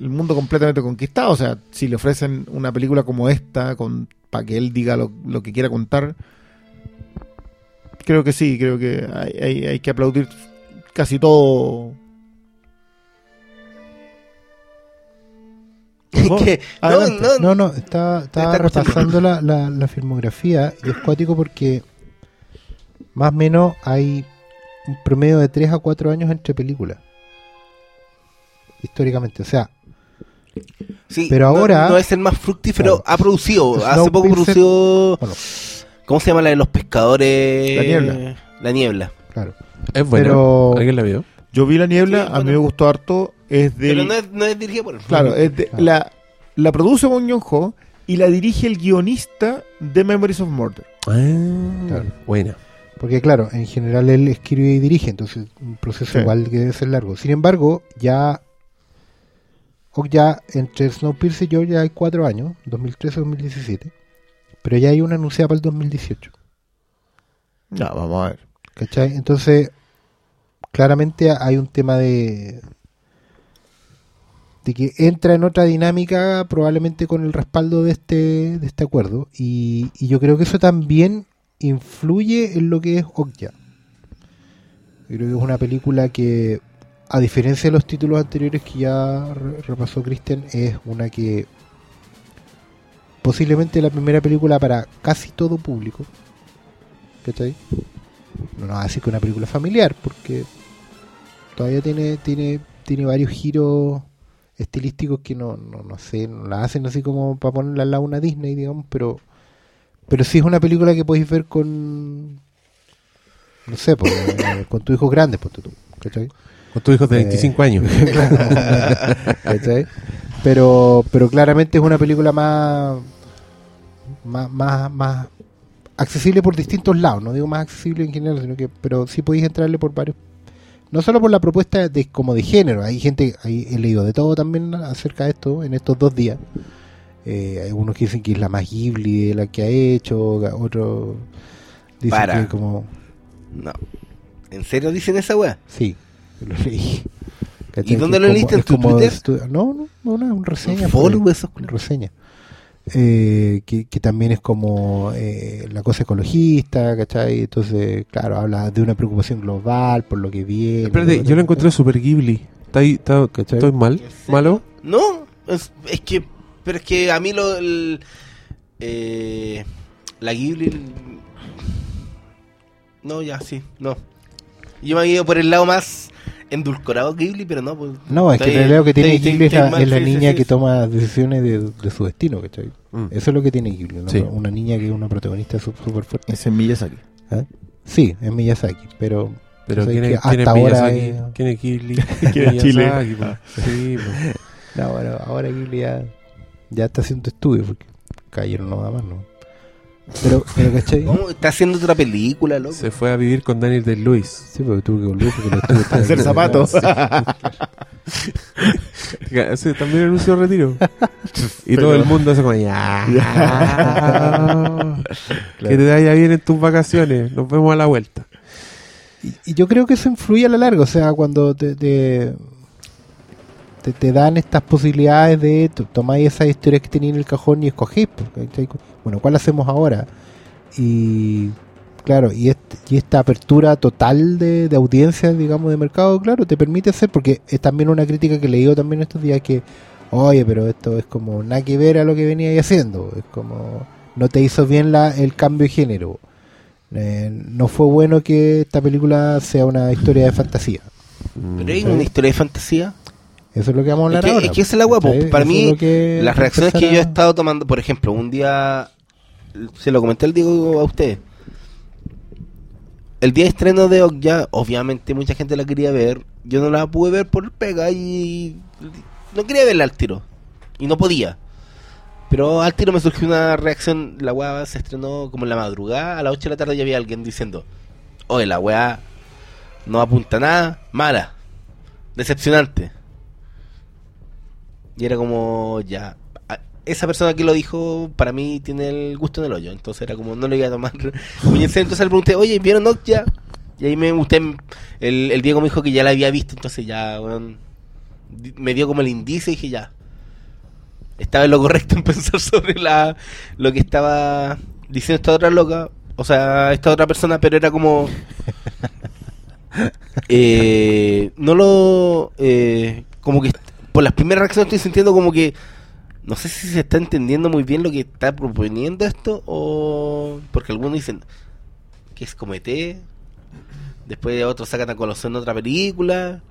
Speaker 2: mundo completamente conquistado. O sea, si le ofrecen una película como esta, con para que él diga lo, lo que quiera contar, creo que sí, creo que hay- hay que aplaudir casi todo.
Speaker 4: Que- no, no,
Speaker 5: No, no, estaba, estaba
Speaker 4: Está
Speaker 5: repasando la, la, la filmografía y es cuático porque más o menos hay un promedio de 3 a 4 años entre películas. Históricamente, o sea,
Speaker 4: Sí,
Speaker 5: Pero ahora-
Speaker 4: No, es el más fructífero.
Speaker 5: Claro.
Speaker 4: Ha producido. Hace poco produció.
Speaker 5: bueno,
Speaker 4: ¿Cómo se llama la de los pescadores?
Speaker 2: La niebla.
Speaker 4: La niebla.
Speaker 5: claro.
Speaker 1: Es bueno.
Speaker 5: Pero-
Speaker 1: ¿Alguien la vio?
Speaker 2: Yo vi La Niebla,
Speaker 4: Sí,
Speaker 2: a mí me gustó harto. Es del,
Speaker 4: Pero no es, no es dirigida por él.
Speaker 2: Claro, es de-
Speaker 5: Claro.
Speaker 2: La, la produce Bong Joon-ho y la dirige el guionista de Memories of Murder.
Speaker 1: Ah,
Speaker 5: Claro.
Speaker 1: Buena.
Speaker 5: Porque claro, en general él escribe y dirige, entonces un proceso
Speaker 2: Sí.
Speaker 5: igual que debe ser largo. Sin embargo, ya o ya entre Snowpiercer y yo ya hay 4 años, 2013-2017, pero ya hay una anunciada para el 2018.
Speaker 2: No, vamos a ver.
Speaker 5: ¿Cachai? Entonces, claramente hay un tema de de que entra en otra dinámica probablemente con el respaldo de este de este acuerdo y, yo creo que eso también influye en lo que es Okja. Creo que es una película que a diferencia de los títulos anteriores que ya re- repasó Christian es una que posiblemente la primera película para casi todo público ¿cachai? no no así que una película familiar porque todavía tiene tiene tiene varios giros estilísticos que no, no, no sé, no la hacen así como para ponerla al lado de una Disney, digamos, pero pero sí es una película que podéis ver con no sé, pues, eh, con tu hijo grande, ponte tú, ¿cachai?
Speaker 1: Con tus hijos de
Speaker 5: Eh,
Speaker 1: 25 años. <laughs>
Speaker 5: ¿Cachai? Pero, pero claramente es una película más, más, más, más accesible por distintos lados. No digo más accesible en general, sino que, pero sí podéis entrarle por varios. No solo por la propuesta de como de género. Hay gente, hay, he leído de todo también acerca de esto en estos dos días. Eh, hay unos que dicen que es la más Ghibli de la que ha hecho, otros dicen
Speaker 4: Para.
Speaker 5: que como
Speaker 4: No. ¿En serio dicen esa weá?
Speaker 5: Sí, lo leí.
Speaker 4: ¿Y dónde lo leíste? ¿En tu Twitter?
Speaker 5: estu- No, no, no, una, un reseña.
Speaker 4: Un follow
Speaker 5: ahí,
Speaker 4: esos
Speaker 5: reseña. Eh, que, que también es como eh, la cosa ecologista, ¿cachai? Entonces, claro, habla de una preocupación global por lo que viene.
Speaker 1: Espérate, yo la encontré super Ghibli. ¿Está ahí, está-
Speaker 5: ¿Cachai?
Speaker 1: ¿Estoy mal? ¿Malo?
Speaker 4: No, es, es que. Pero es que a mí lo. el- eh, la Ghibli. el- No, ya, sí, no. Yo me he ido por el lado más endulcorado Ghibli, pero no. Pues,
Speaker 5: No, es que en realidad lo que tiene Ghibli es la,
Speaker 4: mal,
Speaker 5: es la
Speaker 4: sí, sí,
Speaker 5: niña
Speaker 4: sí,
Speaker 5: que toma decisiones de, de su destino, ¿cachai?
Speaker 1: Mm.
Speaker 5: Eso es lo que tiene Ghibli, ¿no?
Speaker 1: Sí.
Speaker 5: Una niña que es una protagonista súper fuerte.
Speaker 2: Es en Miyazaki.
Speaker 5: ¿Ah? Sí, es Miyazaki, pero...
Speaker 1: Pero
Speaker 5: ¿sabes
Speaker 1: ¿quién
Speaker 5: que
Speaker 1: es, quién es
Speaker 5: hasta ahora
Speaker 1: Miyazaki?
Speaker 5: es-
Speaker 1: ¿Quién es Ghibli? <laughs>
Speaker 2: ¿Quién es Chile?
Speaker 1: Po. Sí, po. <laughs>
Speaker 5: No, bueno, ahora Ghibli ya, ya está haciendo estudios porque cayeron nada más, ¿no? Pero, pero ¿cachai?
Speaker 4: ¿Cómo? Está haciendo otra película, loco.
Speaker 1: Se fue a vivir con Daniel Day-Lewis.
Speaker 5: Sí, porque tuve que volver porque los estudios <laughs> estaban-
Speaker 2: Hacer zapatos.
Speaker 1: Sí, también anunció retiro. Y
Speaker 2: Pero-
Speaker 1: todo el mundo hace como ya. <laughs> Que te vaya bien en tus vacaciones. Nos vemos a la vuelta.
Speaker 5: Y, y yo creo que eso influye a la larga, o sea, cuando te, te, te, te dan estas posibilidades de to- tomáis esas historias que tenéis en el cajón y escogéis, bueno, ¿cuál hacemos ahora? Y claro, y, este- y esta apertura total de, de audiencia, digamos, de mercado, claro, te permite hacer, porque es también una crítica que he leído también estos días que, oye, pero esto es como nada que ver a lo que venía haciendo, es como no te hizo bien la, el cambio de género. Eh, no fue bueno que esta película sea una historia de fantasía.
Speaker 4: Pero hay una historia de fantasía.
Speaker 5: Eso es lo que vamos a
Speaker 4: Es
Speaker 5: hablar
Speaker 4: que,
Speaker 5: ahora.
Speaker 4: es que esa es la hueá, po.
Speaker 5: ¿cachai?
Speaker 4: Para
Speaker 5: Eso es
Speaker 4: mí,
Speaker 5: que
Speaker 4: las reacciones que yo he estado tomando, por ejemplo, un día, se lo comenté el Diego a ustedes. El día de estreno de Okja, obviamente mucha gente la quería ver. Yo no la pude ver por pega y no quería verla al tiro. Y no podía. Pero al tiro me surgió una reacción. La weá se estrenó como en la madrugada. A las 8 de la tarde ya había alguien diciendo: Oye, la weá no apunta nada, mala, decepcionante. Y era como, ya. Esa persona que lo dijo, para mí tiene el gusto en el hoyo. Entonces era como, no le iba a tomar muy en serio. Entonces le pregunté, oye, ¿vieron Okja? Y ahí me usted, el, el Diego me dijo que ya la había visto. Entonces ya, weón, di- me dio como el indicio y dije, ya. Estaba en lo correcto en <laughs> pensar sobre la lo que estaba diciendo esta otra loca. O sea, esta otra persona, pero era como. <laughs> Eh, no lo. eh, como que por las primeras reacciones estoy sintiendo como que. No sé si se está entendiendo muy bien lo que está proponiendo esto o. Porque algunos dicen que es comete. Después otros sacan a colación otra película.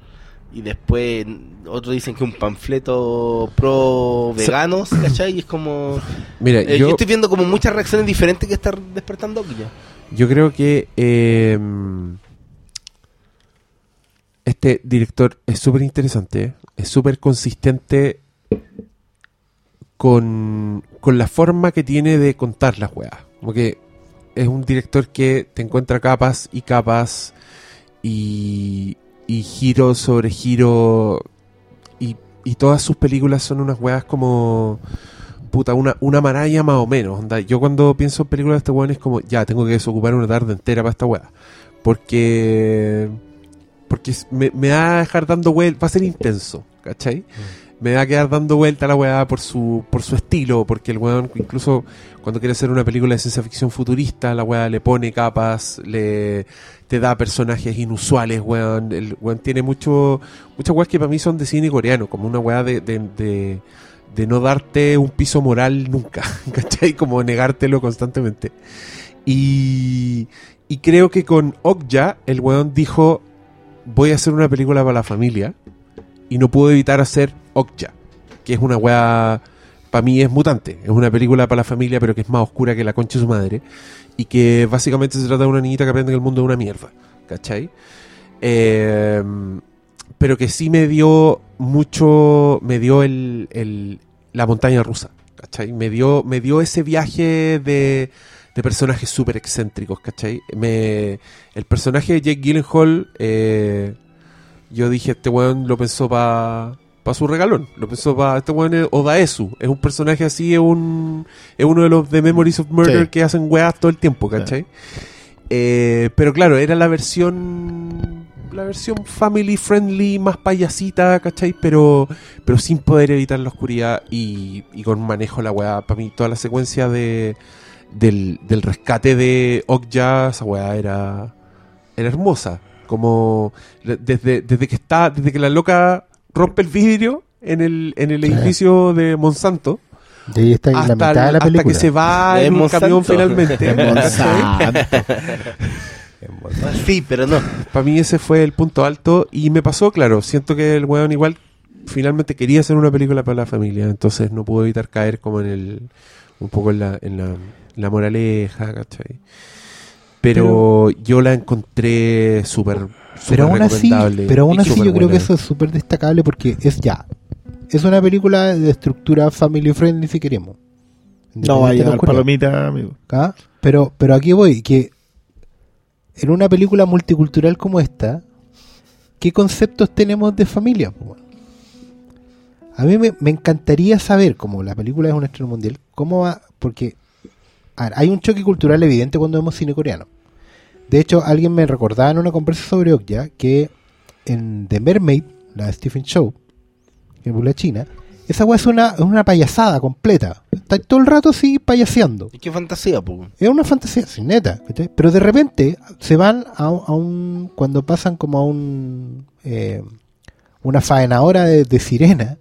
Speaker 4: Y después otros dicen que un panfleto pro veganos, ¿cachai? Y es como.
Speaker 1: Mira,
Speaker 4: eh, yo...
Speaker 1: yo,
Speaker 4: estoy viendo como muchas reacciones diferentes que están despertando Okja.
Speaker 1: yo creo que eh, este director es súper interesante, es súper consistente con, con la forma que tiene de contar las weas. Como que es un director que te encuentra capas y capas y, y giro sobre giro y, y todas sus películas son unas weas como puta, una, una maralla más o menos. onda. Yo cuando pienso en películas de este weón es como, ya, tengo que desocupar una tarde entera para esta wea. Porque porque me, me va a dejar dando vuelta, va a ser intenso, ¿cachai? Me va a quedar dando vuelta la weá por su, por su estilo, porque el weón, incluso cuando quiere hacer una película de ciencia ficción futurista, la weá le pone capas, le te da personajes inusuales, weón. El weón tiene mucho, muchas weas que para mí son de cine coreano, como una weá de, de, de, de no darte un piso moral nunca, <laughs> ¿cachai? Como negártelo constantemente. Y, y creo que con Okja, el weón dijo, voy a hacer una película para la familia y no puedo evitar hacer Okja, que es una weá, para mí es mutante, es una película para la familia pero que es más oscura que la concha de su madre y que básicamente se trata de una niñita que aprende que el mundo es una mierda, ¿cachai? Eh, pero que sí me dio mucho, me dio el, el- la montaña rusa, ¿cachai? Me dio, me dio ese viaje de, de personajes súper excéntricos, ¿cachai? Me, el personaje de Jake Gyllenhaal, eh, yo dije, este weón lo pensó para pa su regalón, lo pensó para, este weón es Odaesu, es un personaje así, es un es uno de los de Memories of Murder
Speaker 2: Sí.
Speaker 1: que hacen weas todo el tiempo, ¿cachai? Eh, pero claro, era la versión la versión family friendly, más payasita, ¿cachai? Pero, pero sin poder evitar la oscuridad y, y con manejo la weá. Para mí, toda la secuencia de, del, del rescate de Okja, esa weá era, era hermosa. Como desde, desde que está, desde que la loca rompe el vidrio en el, en el
Speaker 5: Sí.
Speaker 1: edificio de Monsanto,
Speaker 5: De ahí está en la
Speaker 1: hasta,
Speaker 5: mitad de la
Speaker 1: hasta
Speaker 5: película.
Speaker 1: que se va en un camión finalmente. <laughs>
Speaker 4: Sí, pero no.
Speaker 1: Para mí ese fue el punto alto y me pasó, claro, siento que el weón igual finalmente quería hacer una película para la familia, entonces no pudo evitar caer como en el un poco en la, en la, la moraleja, ¿cachai? Pero, yo la encontré súper
Speaker 5: Pero aún así, pero aún así yo creo que eso es súper destacable porque es ya. Es una película de estructura family friendly si queremos.
Speaker 2: No vaya a palomita, amigo.
Speaker 5: ¿Ah? Pero, pero aquí voy, que en una película multicultural como esta, ¿qué conceptos tenemos de familia? A mí me, me encantaría saber, como la película es un estreno mundial, cómo va, porque a ver, hay un choque cultural evidente cuando vemos cine coreano. De hecho, alguien me recordaba en una conversa sobre Okja que en The Mermaid, la de Stephen Chow, que es la china, esa weá es una, es una payasada completa. Está todo el rato así payaseando.
Speaker 4: ¿Y qué fantasía, po?
Speaker 5: Es una fantasía, sin neta. ¿cachai? Pero de repente se van a, un- a un. Cuando pasan como a un. eh, una faenadora de, de sirena.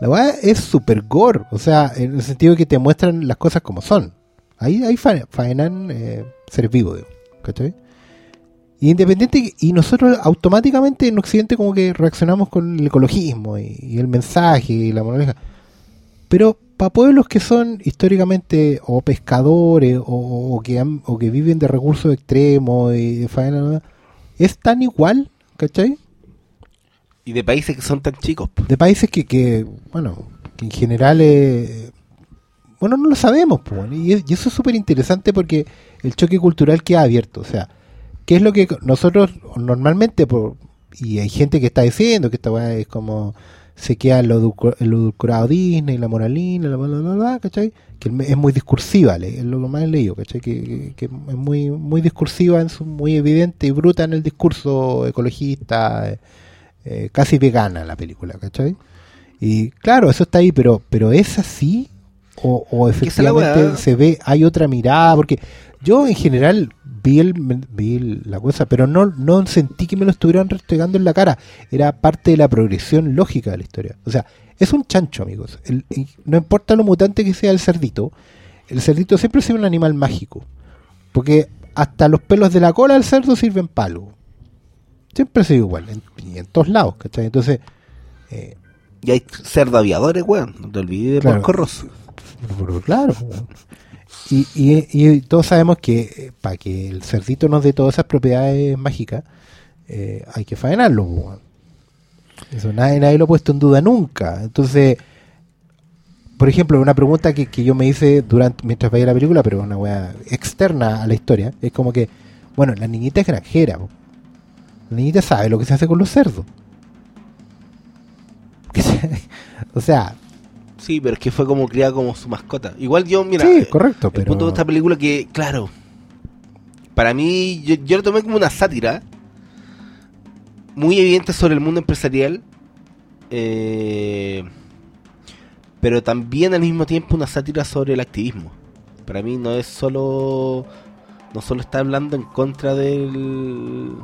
Speaker 5: La weá es super gore. O sea, en el sentido de que te muestran las cosas como son. Ahí, ahí fa- faenan eh, seres vivos, ¿cachai? Y independiente, y nosotros automáticamente en Occidente como que reaccionamos con el ecologismo y, el mensaje y la moraleja. Pero para pueblos que son históricamente o pescadores o, que, o que viven de recursos extremos y de faena, es tan igual, ¿cachai?
Speaker 4: Y de países que son tan chicos.
Speaker 5: de países que, que bueno, que en general, eh, bueno, no lo sabemos, pues, y, eso es súper interesante porque el choque cultural queda abierto, o sea, ¿qué es lo que nosotros normalmente, por, y hay gente que está diciendo que esta weá es como se queda el, edulco- el edulcorado Disney, la moralina, la bla, bla, bla, ¿cachai? Que es muy discursiva, es lo que más he leído, ¿cachai? Que, es muy, muy discursiva, muy evidente y bruta en el discurso ecologista, eh, casi vegana la película, ¿cachai? Y claro, eso está ahí, pero, pero es así o,
Speaker 4: es
Speaker 5: efectivamente se ve, hay otra mirada, porque yo en general vi, el, vi el- la cosa, pero no, no sentí que me lo estuvieran restregando en la cara, era parte de la progresión lógica de la historia. O sea, es un chancho, amigos. El- no importa lo mutante que sea el cerdito, el cerdito siempre sido un animal mágico, porque hasta los pelos de la cola del cerdo sirven palo. Siempre ha sido igual, en, en todos lados, ¿cachai? Entonces, eh,
Speaker 4: Y hay cerdo aviadores, weón. No te olvides de
Speaker 5: Claro.
Speaker 4: Porco Rosso.
Speaker 5: Pero- pero claro. weón. Y, y, y todos sabemos que para que el cerdito nos dé todas esas propiedades mágicas, eh, hay que faenarlo. weón. Eso nadie, nadie lo ha puesto en duda nunca. Entonces, por ejemplo, una pregunta que, que yo me hice durante mientras veía la película, pero una weá externa a la historia, es como que, bueno, la niñita es granjera. po. La niñita sabe lo que se hace con los cerdos. <laughs> o sea,
Speaker 4: Sí, pero es que fue como criada como su mascota. Igual yo, mira,
Speaker 5: sí, correcto,
Speaker 4: el
Speaker 5: pero...
Speaker 4: punto de esta película que, claro, para mí, yo, yo lo tomé como una sátira muy evidente sobre el mundo empresarial, eh, pero también al mismo tiempo una sátira sobre el activismo. Para mí no es solo, no solo está hablando en contra del,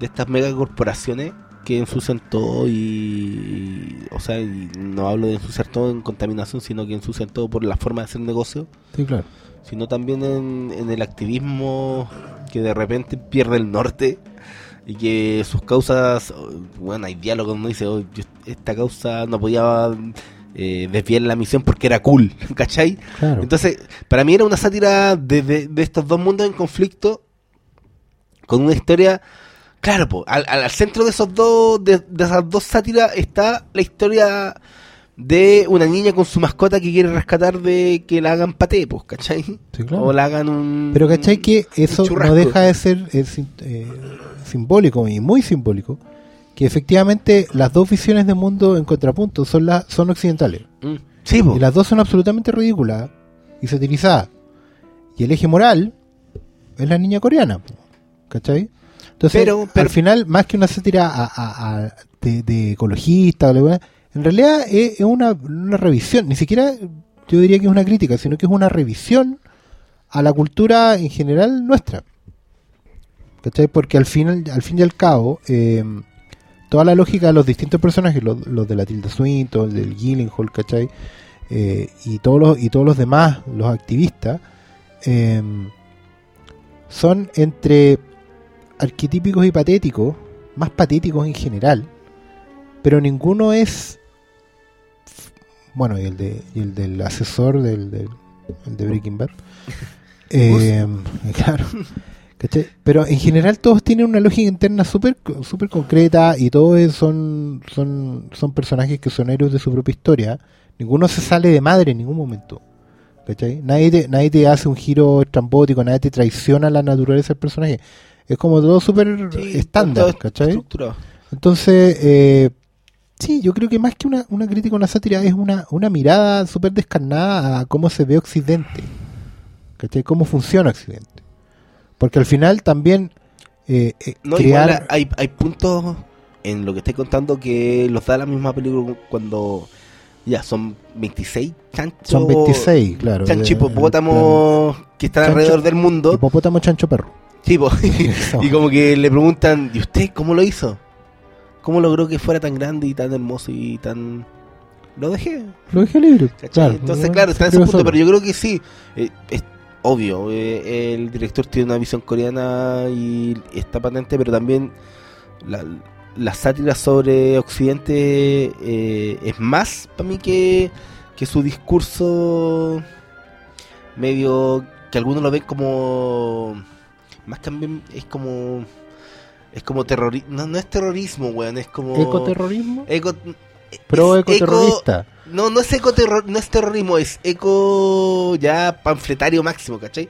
Speaker 4: de estas megacorporaciones que ensucian todo y, o sea, y no hablo de ensuciar todo en contaminación, sino que ensucian todo por la forma de hacer negocio
Speaker 5: Sí, claro.
Speaker 4: sino también en, en el activismo que de repente pierde el norte y que sus causas, bueno, hay diálogo donde dice, "Oh, yo- esta causa no podía eh, desviar la misión porque era cool, <laughs> ¿cachai?
Speaker 5: Claro.
Speaker 4: Entonces, para mí era una sátira de, de- de estos dos mundos en conflicto con una historia... Claro, po, al, centro de esos dos de, de esas dos sátiras está la historia de una niña con su mascota que quiere rescatar de que la hagan paté, pues, ¿cachai?
Speaker 5: Sí, claro.
Speaker 4: O la hagan un...
Speaker 5: Pero ¿cachai que eso no deja de ser eh, sim- eh, simbólico y muy simbólico? Que efectivamente las dos visiones de mundo en contrapunto son, las son occidentales.
Speaker 4: Mm. Sí, po.
Speaker 5: Y las dos son absolutamente ridículas y satirizadas. Y el eje moral es la niña coreana. ¿Cachai? Entonces,
Speaker 4: Pero- pero-
Speaker 5: al final, más que una sátira a- a- a- de, de ecologista, en realidad es, una, una revisión. Ni siquiera yo diría que es una crítica, sino que es una revisión a la cultura en general nuestra. ¿Cachai? Porque al fin, al fin y al cabo, eh, toda la lógica de los distintos personajes, los, los de la Tilda Swinton, el del Gyllenhaal, ¿cachai? Eh, y, todos los, y todos los demás, los activistas, eh, son entre arquetípicos y patéticos, más patéticos en general, pero ninguno es bueno, y el de y el del asesor del, del el de Breaking Bad. <laughs> Eh, <laughs> claro. Pero en general todos tienen una lógica interna súper súper concreta y todos son, son, son personajes que son héroes de su propia historia. Ninguno se sale de madre en ningún momento. ¿Cachai? Nadie te, nadie te hace un giro estrambótico, nadie te traiciona la naturaleza del personaje. Es como todo súper
Speaker 4: Sí,
Speaker 5: estándar,
Speaker 4: todo
Speaker 5: ¿cachai?
Speaker 4: estructurado.
Speaker 5: Entonces, eh, sí, yo creo que más que una, una crítica, una sátira, es una, una mirada súper descarnada a cómo se ve Occidente. ¿Cachai? Cómo funciona Occidente. Porque al final también eh, eh,
Speaker 4: No,
Speaker 5: crear...
Speaker 4: igual hay, hay puntos en lo que estoy contando que los da la misma película cuando ya son 26 chanchos.
Speaker 5: son 26, claro.
Speaker 4: Chanchos
Speaker 5: de-
Speaker 4: hipopótamos que están
Speaker 5: Chancho-
Speaker 4: alrededor del mundo.
Speaker 5: Hipopótamo chancho perro.
Speaker 4: Sí, <laughs> <laughs> y como que le preguntan, ¿y usted cómo lo hizo? ¿Cómo logró que fuera tan grande y tan hermoso y tan... Lo dejé.
Speaker 5: Lo dejé libre. Claro,
Speaker 4: Entonces, claro, está en
Speaker 5: se
Speaker 4: ese punto,
Speaker 5: solo.
Speaker 4: pero yo creo que sí. eh, es- obvio, eh, el director tiene una visión coreana y está patente, pero también la, la sátira sobre Occidente eh, es más para mí que, que su discurso medio que algunos lo ven como más también es como es como terrorismo no, no es terrorismo weón es como
Speaker 5: ¿Ecoterrorismo?
Speaker 4: eco
Speaker 5: Pro ecoterrorista.
Speaker 4: no, no es ecoterror, no es terrorismo, es eco ya panfletario máximo, ¿cachai?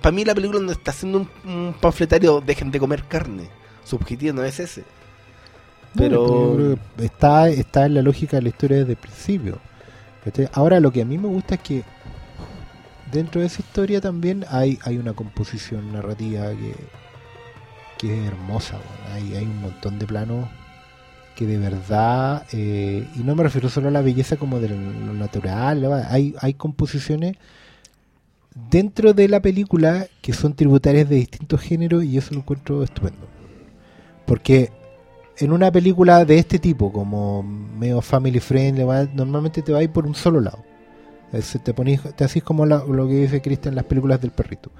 Speaker 4: Para mí la película no está haciendo un, un panfletario, dejen de comer carne. Su objetivo no es ese. Pero
Speaker 5: está, está en la lógica de la historia desde el principio. Ahora lo que a mí me gusta es que dentro de esa historia también hay, hay una composición narrativa que, que es hermosa. Hay, hay un montón de planos que de verdad, eh, y no me refiero solo a la belleza como de lo lo natural, ¿no? hay, hay composiciones dentro de la película que son tributarias de distintos géneros y eso lo encuentro estupendo. Porque en una película de este tipo, como medio family friendly, normalmente te va por un solo lado. Te ponís, te haces como la- lo que dice Cristian en las películas del perrito.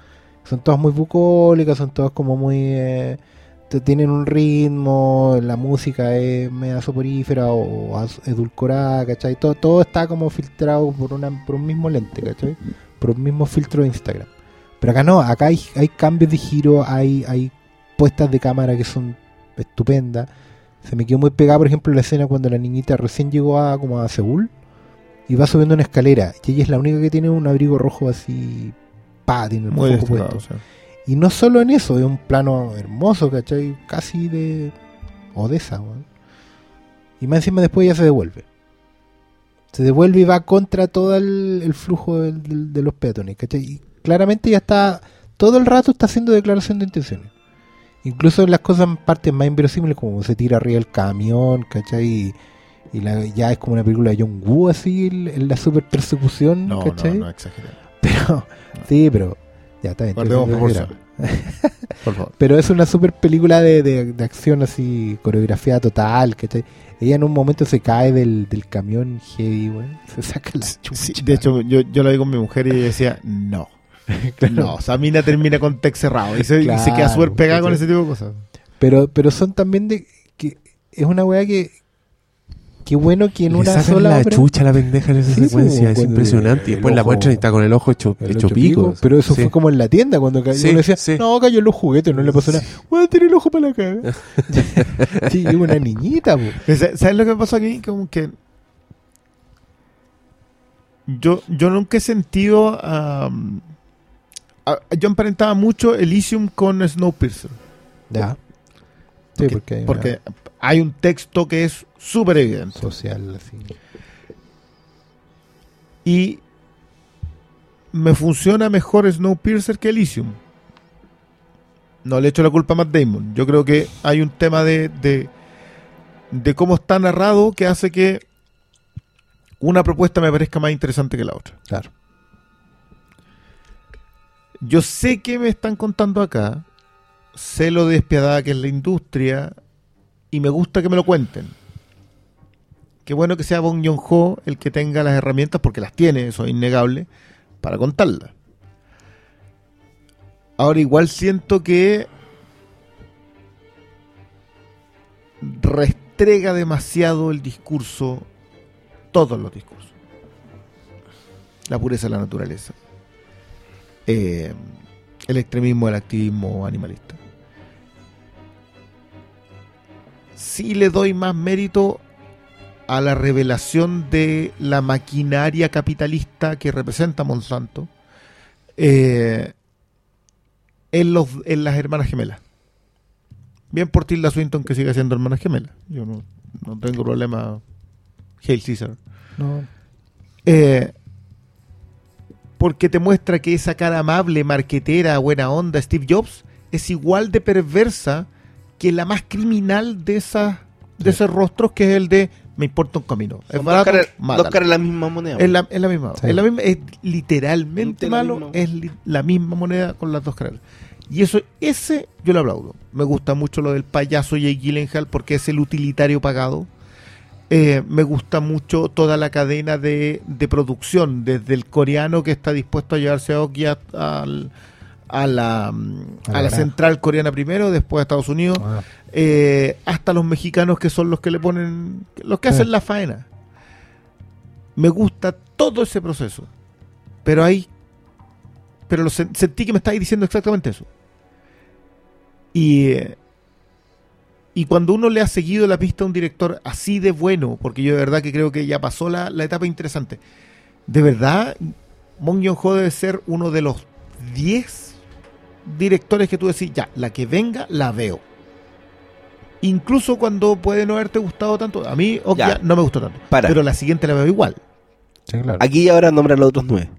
Speaker 5: Son todas muy bucólicas, son todas como muy... eh, tienen un ritmo, la música es media soporífera o, o edulcorada, ¿cachai? Todo, todo está como filtrado por, una, por un mismo lente, ¿cachai? Por un mismo filtro de Instagram. Pero acá no, acá hay, hay cambios de giro, hay, hay puestas de cámara que son estupendas. Se me quedó muy pegada, por ejemplo, la escena cuando la niñita recién llegó a como a Seúl y va subiendo una escalera. Y ella es la única que tiene un abrigo rojo así, pa, tiene el
Speaker 2: Muy
Speaker 5: puesto.
Speaker 2: o sea.
Speaker 5: Y no solo en eso, es un plano hermoso, ¿cachai? Casi de Odessa, weón. Y más encima después ya se devuelve. Se devuelve y va contra todo el, el flujo del- del- de los peatones, ¿cachai? Y claramente ya está, todo el rato está haciendo declaración de intenciones. Incluso en las cosas partes más inverosímiles, como se tira arriba el camión, ¿cachai? Y, y la- ya es como una película de John Woo, así, en la super persecución,
Speaker 2: No,
Speaker 5: ¿cachai?
Speaker 2: no, no exageremos. <laughs>
Speaker 5: Pero, sí, pero, ya está bien.
Speaker 2: Por favor. <laughs>
Speaker 5: pero es una super película de, de, de acción así, coreografía total, que ella en un momento se cae del, del camión heavy, weón, se saca la chucha.
Speaker 2: Sí, de hecho, yo, yo lo vi con mi mujer y ella decía, no. <laughs>
Speaker 5: Claro.
Speaker 2: No, o sea, Mina termina con text cerrado y se, y se queda
Speaker 5: Claro,
Speaker 2: súper pegada con ese tipo de cosas.
Speaker 5: Pero, pero son también de que es una weá que qué bueno que en
Speaker 1: Le
Speaker 5: una
Speaker 1: sacan
Speaker 5: sola
Speaker 1: la
Speaker 5: obra-
Speaker 1: chucha la pendeja en esa
Speaker 5: Sí,
Speaker 1: secuencia,
Speaker 5: pues,
Speaker 1: es impresionante. Y después la muestran y está con el ojo hecho,
Speaker 5: el
Speaker 1: hecho pico.
Speaker 5: pico, pero eso
Speaker 1: Sí.
Speaker 5: fue como en la tienda cuando cayó.
Speaker 1: Sí,
Speaker 5: uno decía,
Speaker 1: sí.
Speaker 5: no, cayó en los juguetes, no le pasó nada. <laughs> Voy a tener el ojo para la cara. <laughs> sí, y una niñita.
Speaker 2: ¿Sabes lo que me pasó aquí? Como que yo, yo nunca he sentido a- yo emparentaba mucho Elysium con Snowpiercer.
Speaker 5: Ya. Sí,
Speaker 2: Porque,
Speaker 5: porque hay una
Speaker 2: porque hay un texto que es súper evidente.
Speaker 5: social así.
Speaker 2: Y me funciona mejor Snowpiercer que Elysium. No le echo la culpa a Matt Damon. Yo creo que hay un tema de, de, de cómo está narrado que hace que una propuesta me parezca más interesante que la otra.
Speaker 5: Claro.
Speaker 2: Yo sé que me están contando acá, sé lo despiadada que es la industria y me gusta que me lo cuenten. Qué bueno que sea Bong Joon-ho el que tenga las herramientas, porque las tiene, eso es innegable, para contarlas. Ahora igual siento que restrega demasiado el discurso, todos los discursos. La pureza de la naturaleza. Eh, el extremismo del activismo animalista. Sí le doy más mérito a la revelación de la maquinaria capitalista que representa Monsanto eh, en, los, en las hermanas gemelas. Bien por Tilda Swinton que siga siendo hermanas gemelas. Yo no, no tengo problema. Hail Caesar.
Speaker 5: No,
Speaker 2: Eh, porque te muestra que esa cara amable, marquetera, buena onda, Steve Jobs, es igual de perversa que la más criminal de esas de esos rostros, que es el de me importa un camino. Es barato,
Speaker 4: dos caras la misma moneda.
Speaker 2: Es la, es la misma.
Speaker 5: Sí.
Speaker 2: Es, la misma es literalmente malo. Es li- la misma moneda con las dos caras. Y eso, ese yo lo aplaudo. Me gusta mucho lo del payaso Jay Gyllenhaal porque es el utilitario pagado. Eh, me gusta mucho toda la cadena de, de producción, desde el coreano que está dispuesto a llevarse a Okja al- a la, mm,
Speaker 5: A
Speaker 2: a
Speaker 5: la
Speaker 2: central coreana primero, después a Estados Unidos,
Speaker 5: Ah,
Speaker 2: eh, hasta los mexicanos que son los que le ponen, los que
Speaker 5: Sí.
Speaker 2: hacen la faena. Me gusta todo ese proceso, pero hay, pero lo sen- sentí que me estáis diciendo exactamente eso. Y, eh, y cuando uno le ha seguido la pista a un director así de bueno, porque yo de verdad que creo que ya pasó la, la etapa interesante, de verdad, Bong Joon-ho debe ser uno de los 10 directores que tú decís, ya, la que venga la veo. Incluso cuando puede no haberte gustado tanto. A mí,
Speaker 4: Ya.
Speaker 2: no me gustó tanto.
Speaker 4: Para.
Speaker 2: Pero la siguiente la veo igual.
Speaker 5: sí, claro.
Speaker 4: Aquí y ahora nombra los otros nueve.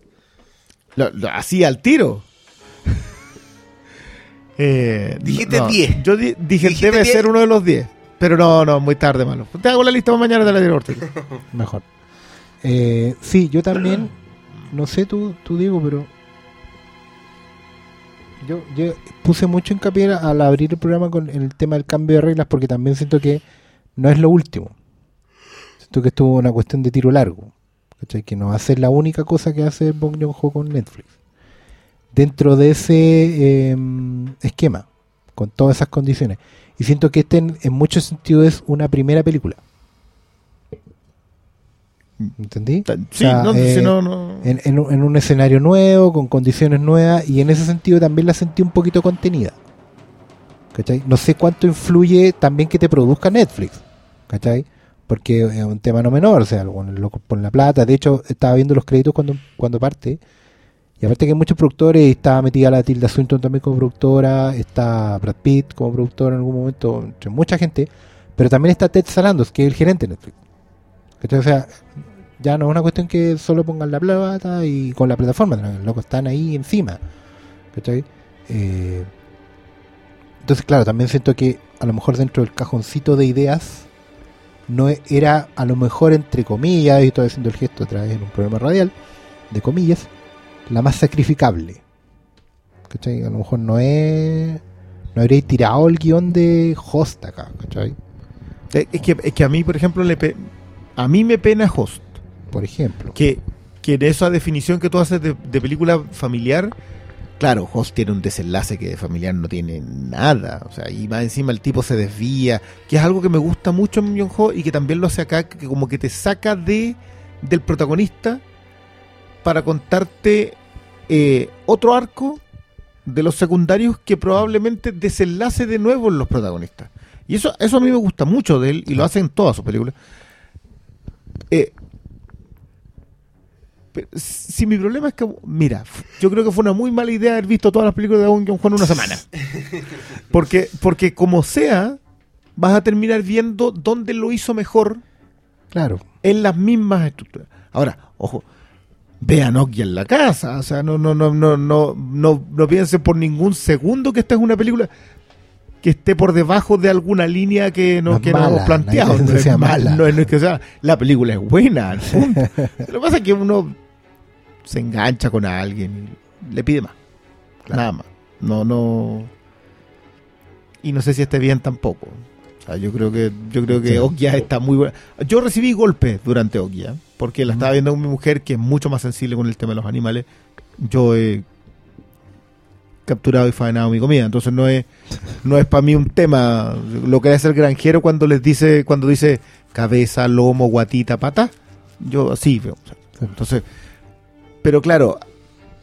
Speaker 2: Lo- lo- así al tiro. Eh,
Speaker 4: Dijiste
Speaker 2: no,
Speaker 4: 10.
Speaker 2: Yo di- dije,
Speaker 4: Dijiste
Speaker 2: debe
Speaker 4: 10.
Speaker 2: ser uno de los 10. Pero no, no, muy tarde, malo. Te hago la lista para mañana de la director. <laughs>
Speaker 5: Mejor. Eh, sí, yo también, no sé tú, tú digo, pero yo, yo puse mucho hincapié al abrir el programa con el tema del cambio de reglas porque también siento que no es lo último. Siento que esto es una cuestión de tiro largo. ¿cachai? Que no va a ser la única cosa que hace Bong Joon-ho con Netflix. Dentro de ese eh, esquema, con todas esas condiciones. Y siento que este en, en muchos sentidos es una primera película. ¿Entendí?
Speaker 2: Sí,
Speaker 5: O sea,
Speaker 2: no,
Speaker 5: eh,
Speaker 2: no,
Speaker 5: en, en un- en un escenario nuevo, con condiciones nuevas, y en ese sentido también la sentí un poquito contenida. ¿Cachai? No sé cuánto influye también que te produzca Netflix. ¿Cachai? Porque es un tema no menor, o sea, bueno, lo por la plata. De hecho, estaba viendo los créditos cuando, cuando parte. Y aparte que hay muchos productores, estaba metida la Tilda Swinton también como productora, está Brad Pitt como productor en algún momento, entre mucha gente. Pero también está Ted Sarandos, que es el gerente de Netflix. ¿Cachai? O sea, ya no es una cuestión que solo pongan la plata y con la plataforma, los están ahí encima. Eh, entonces, claro, también siento que a lo mejor dentro del cajoncito de ideas no e- era a lo mejor entre comillas, y estoy haciendo el gesto otra vez en un programa radial, de comillas, la más sacrificable. ¿Cachai? A lo mejor no es... No habréis tirado el guion de Host acá, ¿cachai?
Speaker 2: Eh, Es que, es que a mí, por ejemplo, le pe- a mí me pena Host.
Speaker 5: Por ejemplo.
Speaker 2: que, que en esa definición que tú haces de, de película familiar, claro, Host tiene un desenlace que de familiar no tiene nada. O sea, y más encima el tipo se desvía, que es algo que me gusta mucho en Myung Ho y que también lo hace acá, que como que te saca de del protagonista para contarte eh, otro arco de los secundarios que probablemente desenlace de nuevo en los protagonistas. Y eso, eso a mí me gusta mucho de él y lo hace en todas sus películas. Eh, si mi problema es que, mira, yo creo que fue una muy mala idea haber visto todas las películas de Bong Joon-ho en una semana. <laughs> Porque, porque como sea, vas a terminar viendo dónde lo hizo mejor
Speaker 5: Claro.
Speaker 2: en las mismas estructuras. Ahora, ojo, vean Nokia en la casa, o sea, no, no, no, no, no, no, no piensen por ningún segundo que esta es una película que esté por debajo de alguna línea que no, que no hemos planteado.
Speaker 5: no es sea
Speaker 2: mal-
Speaker 5: mala.
Speaker 2: no es- no es que sea, la película es buena, al <laughs> punto. Lo que pasa es que uno se engancha con alguien y le pide más. Nada más. No, no. Y no sé si esté bien tampoco. Sea, yo creo que, yo creo que
Speaker 5: Sí.
Speaker 2: Okja está muy buena. Yo recibí golpes durante Okja, porque la estaba viendo con mi mujer, que es mucho más sensible con el tema de los animales. Yo he capturado y faenado mi comida, entonces no es, no es para mí un tema. Lo que es el granjero cuando les dice, cuando dice cabeza, lomo, guatita, pata, yo así veo. Entonces, pero claro,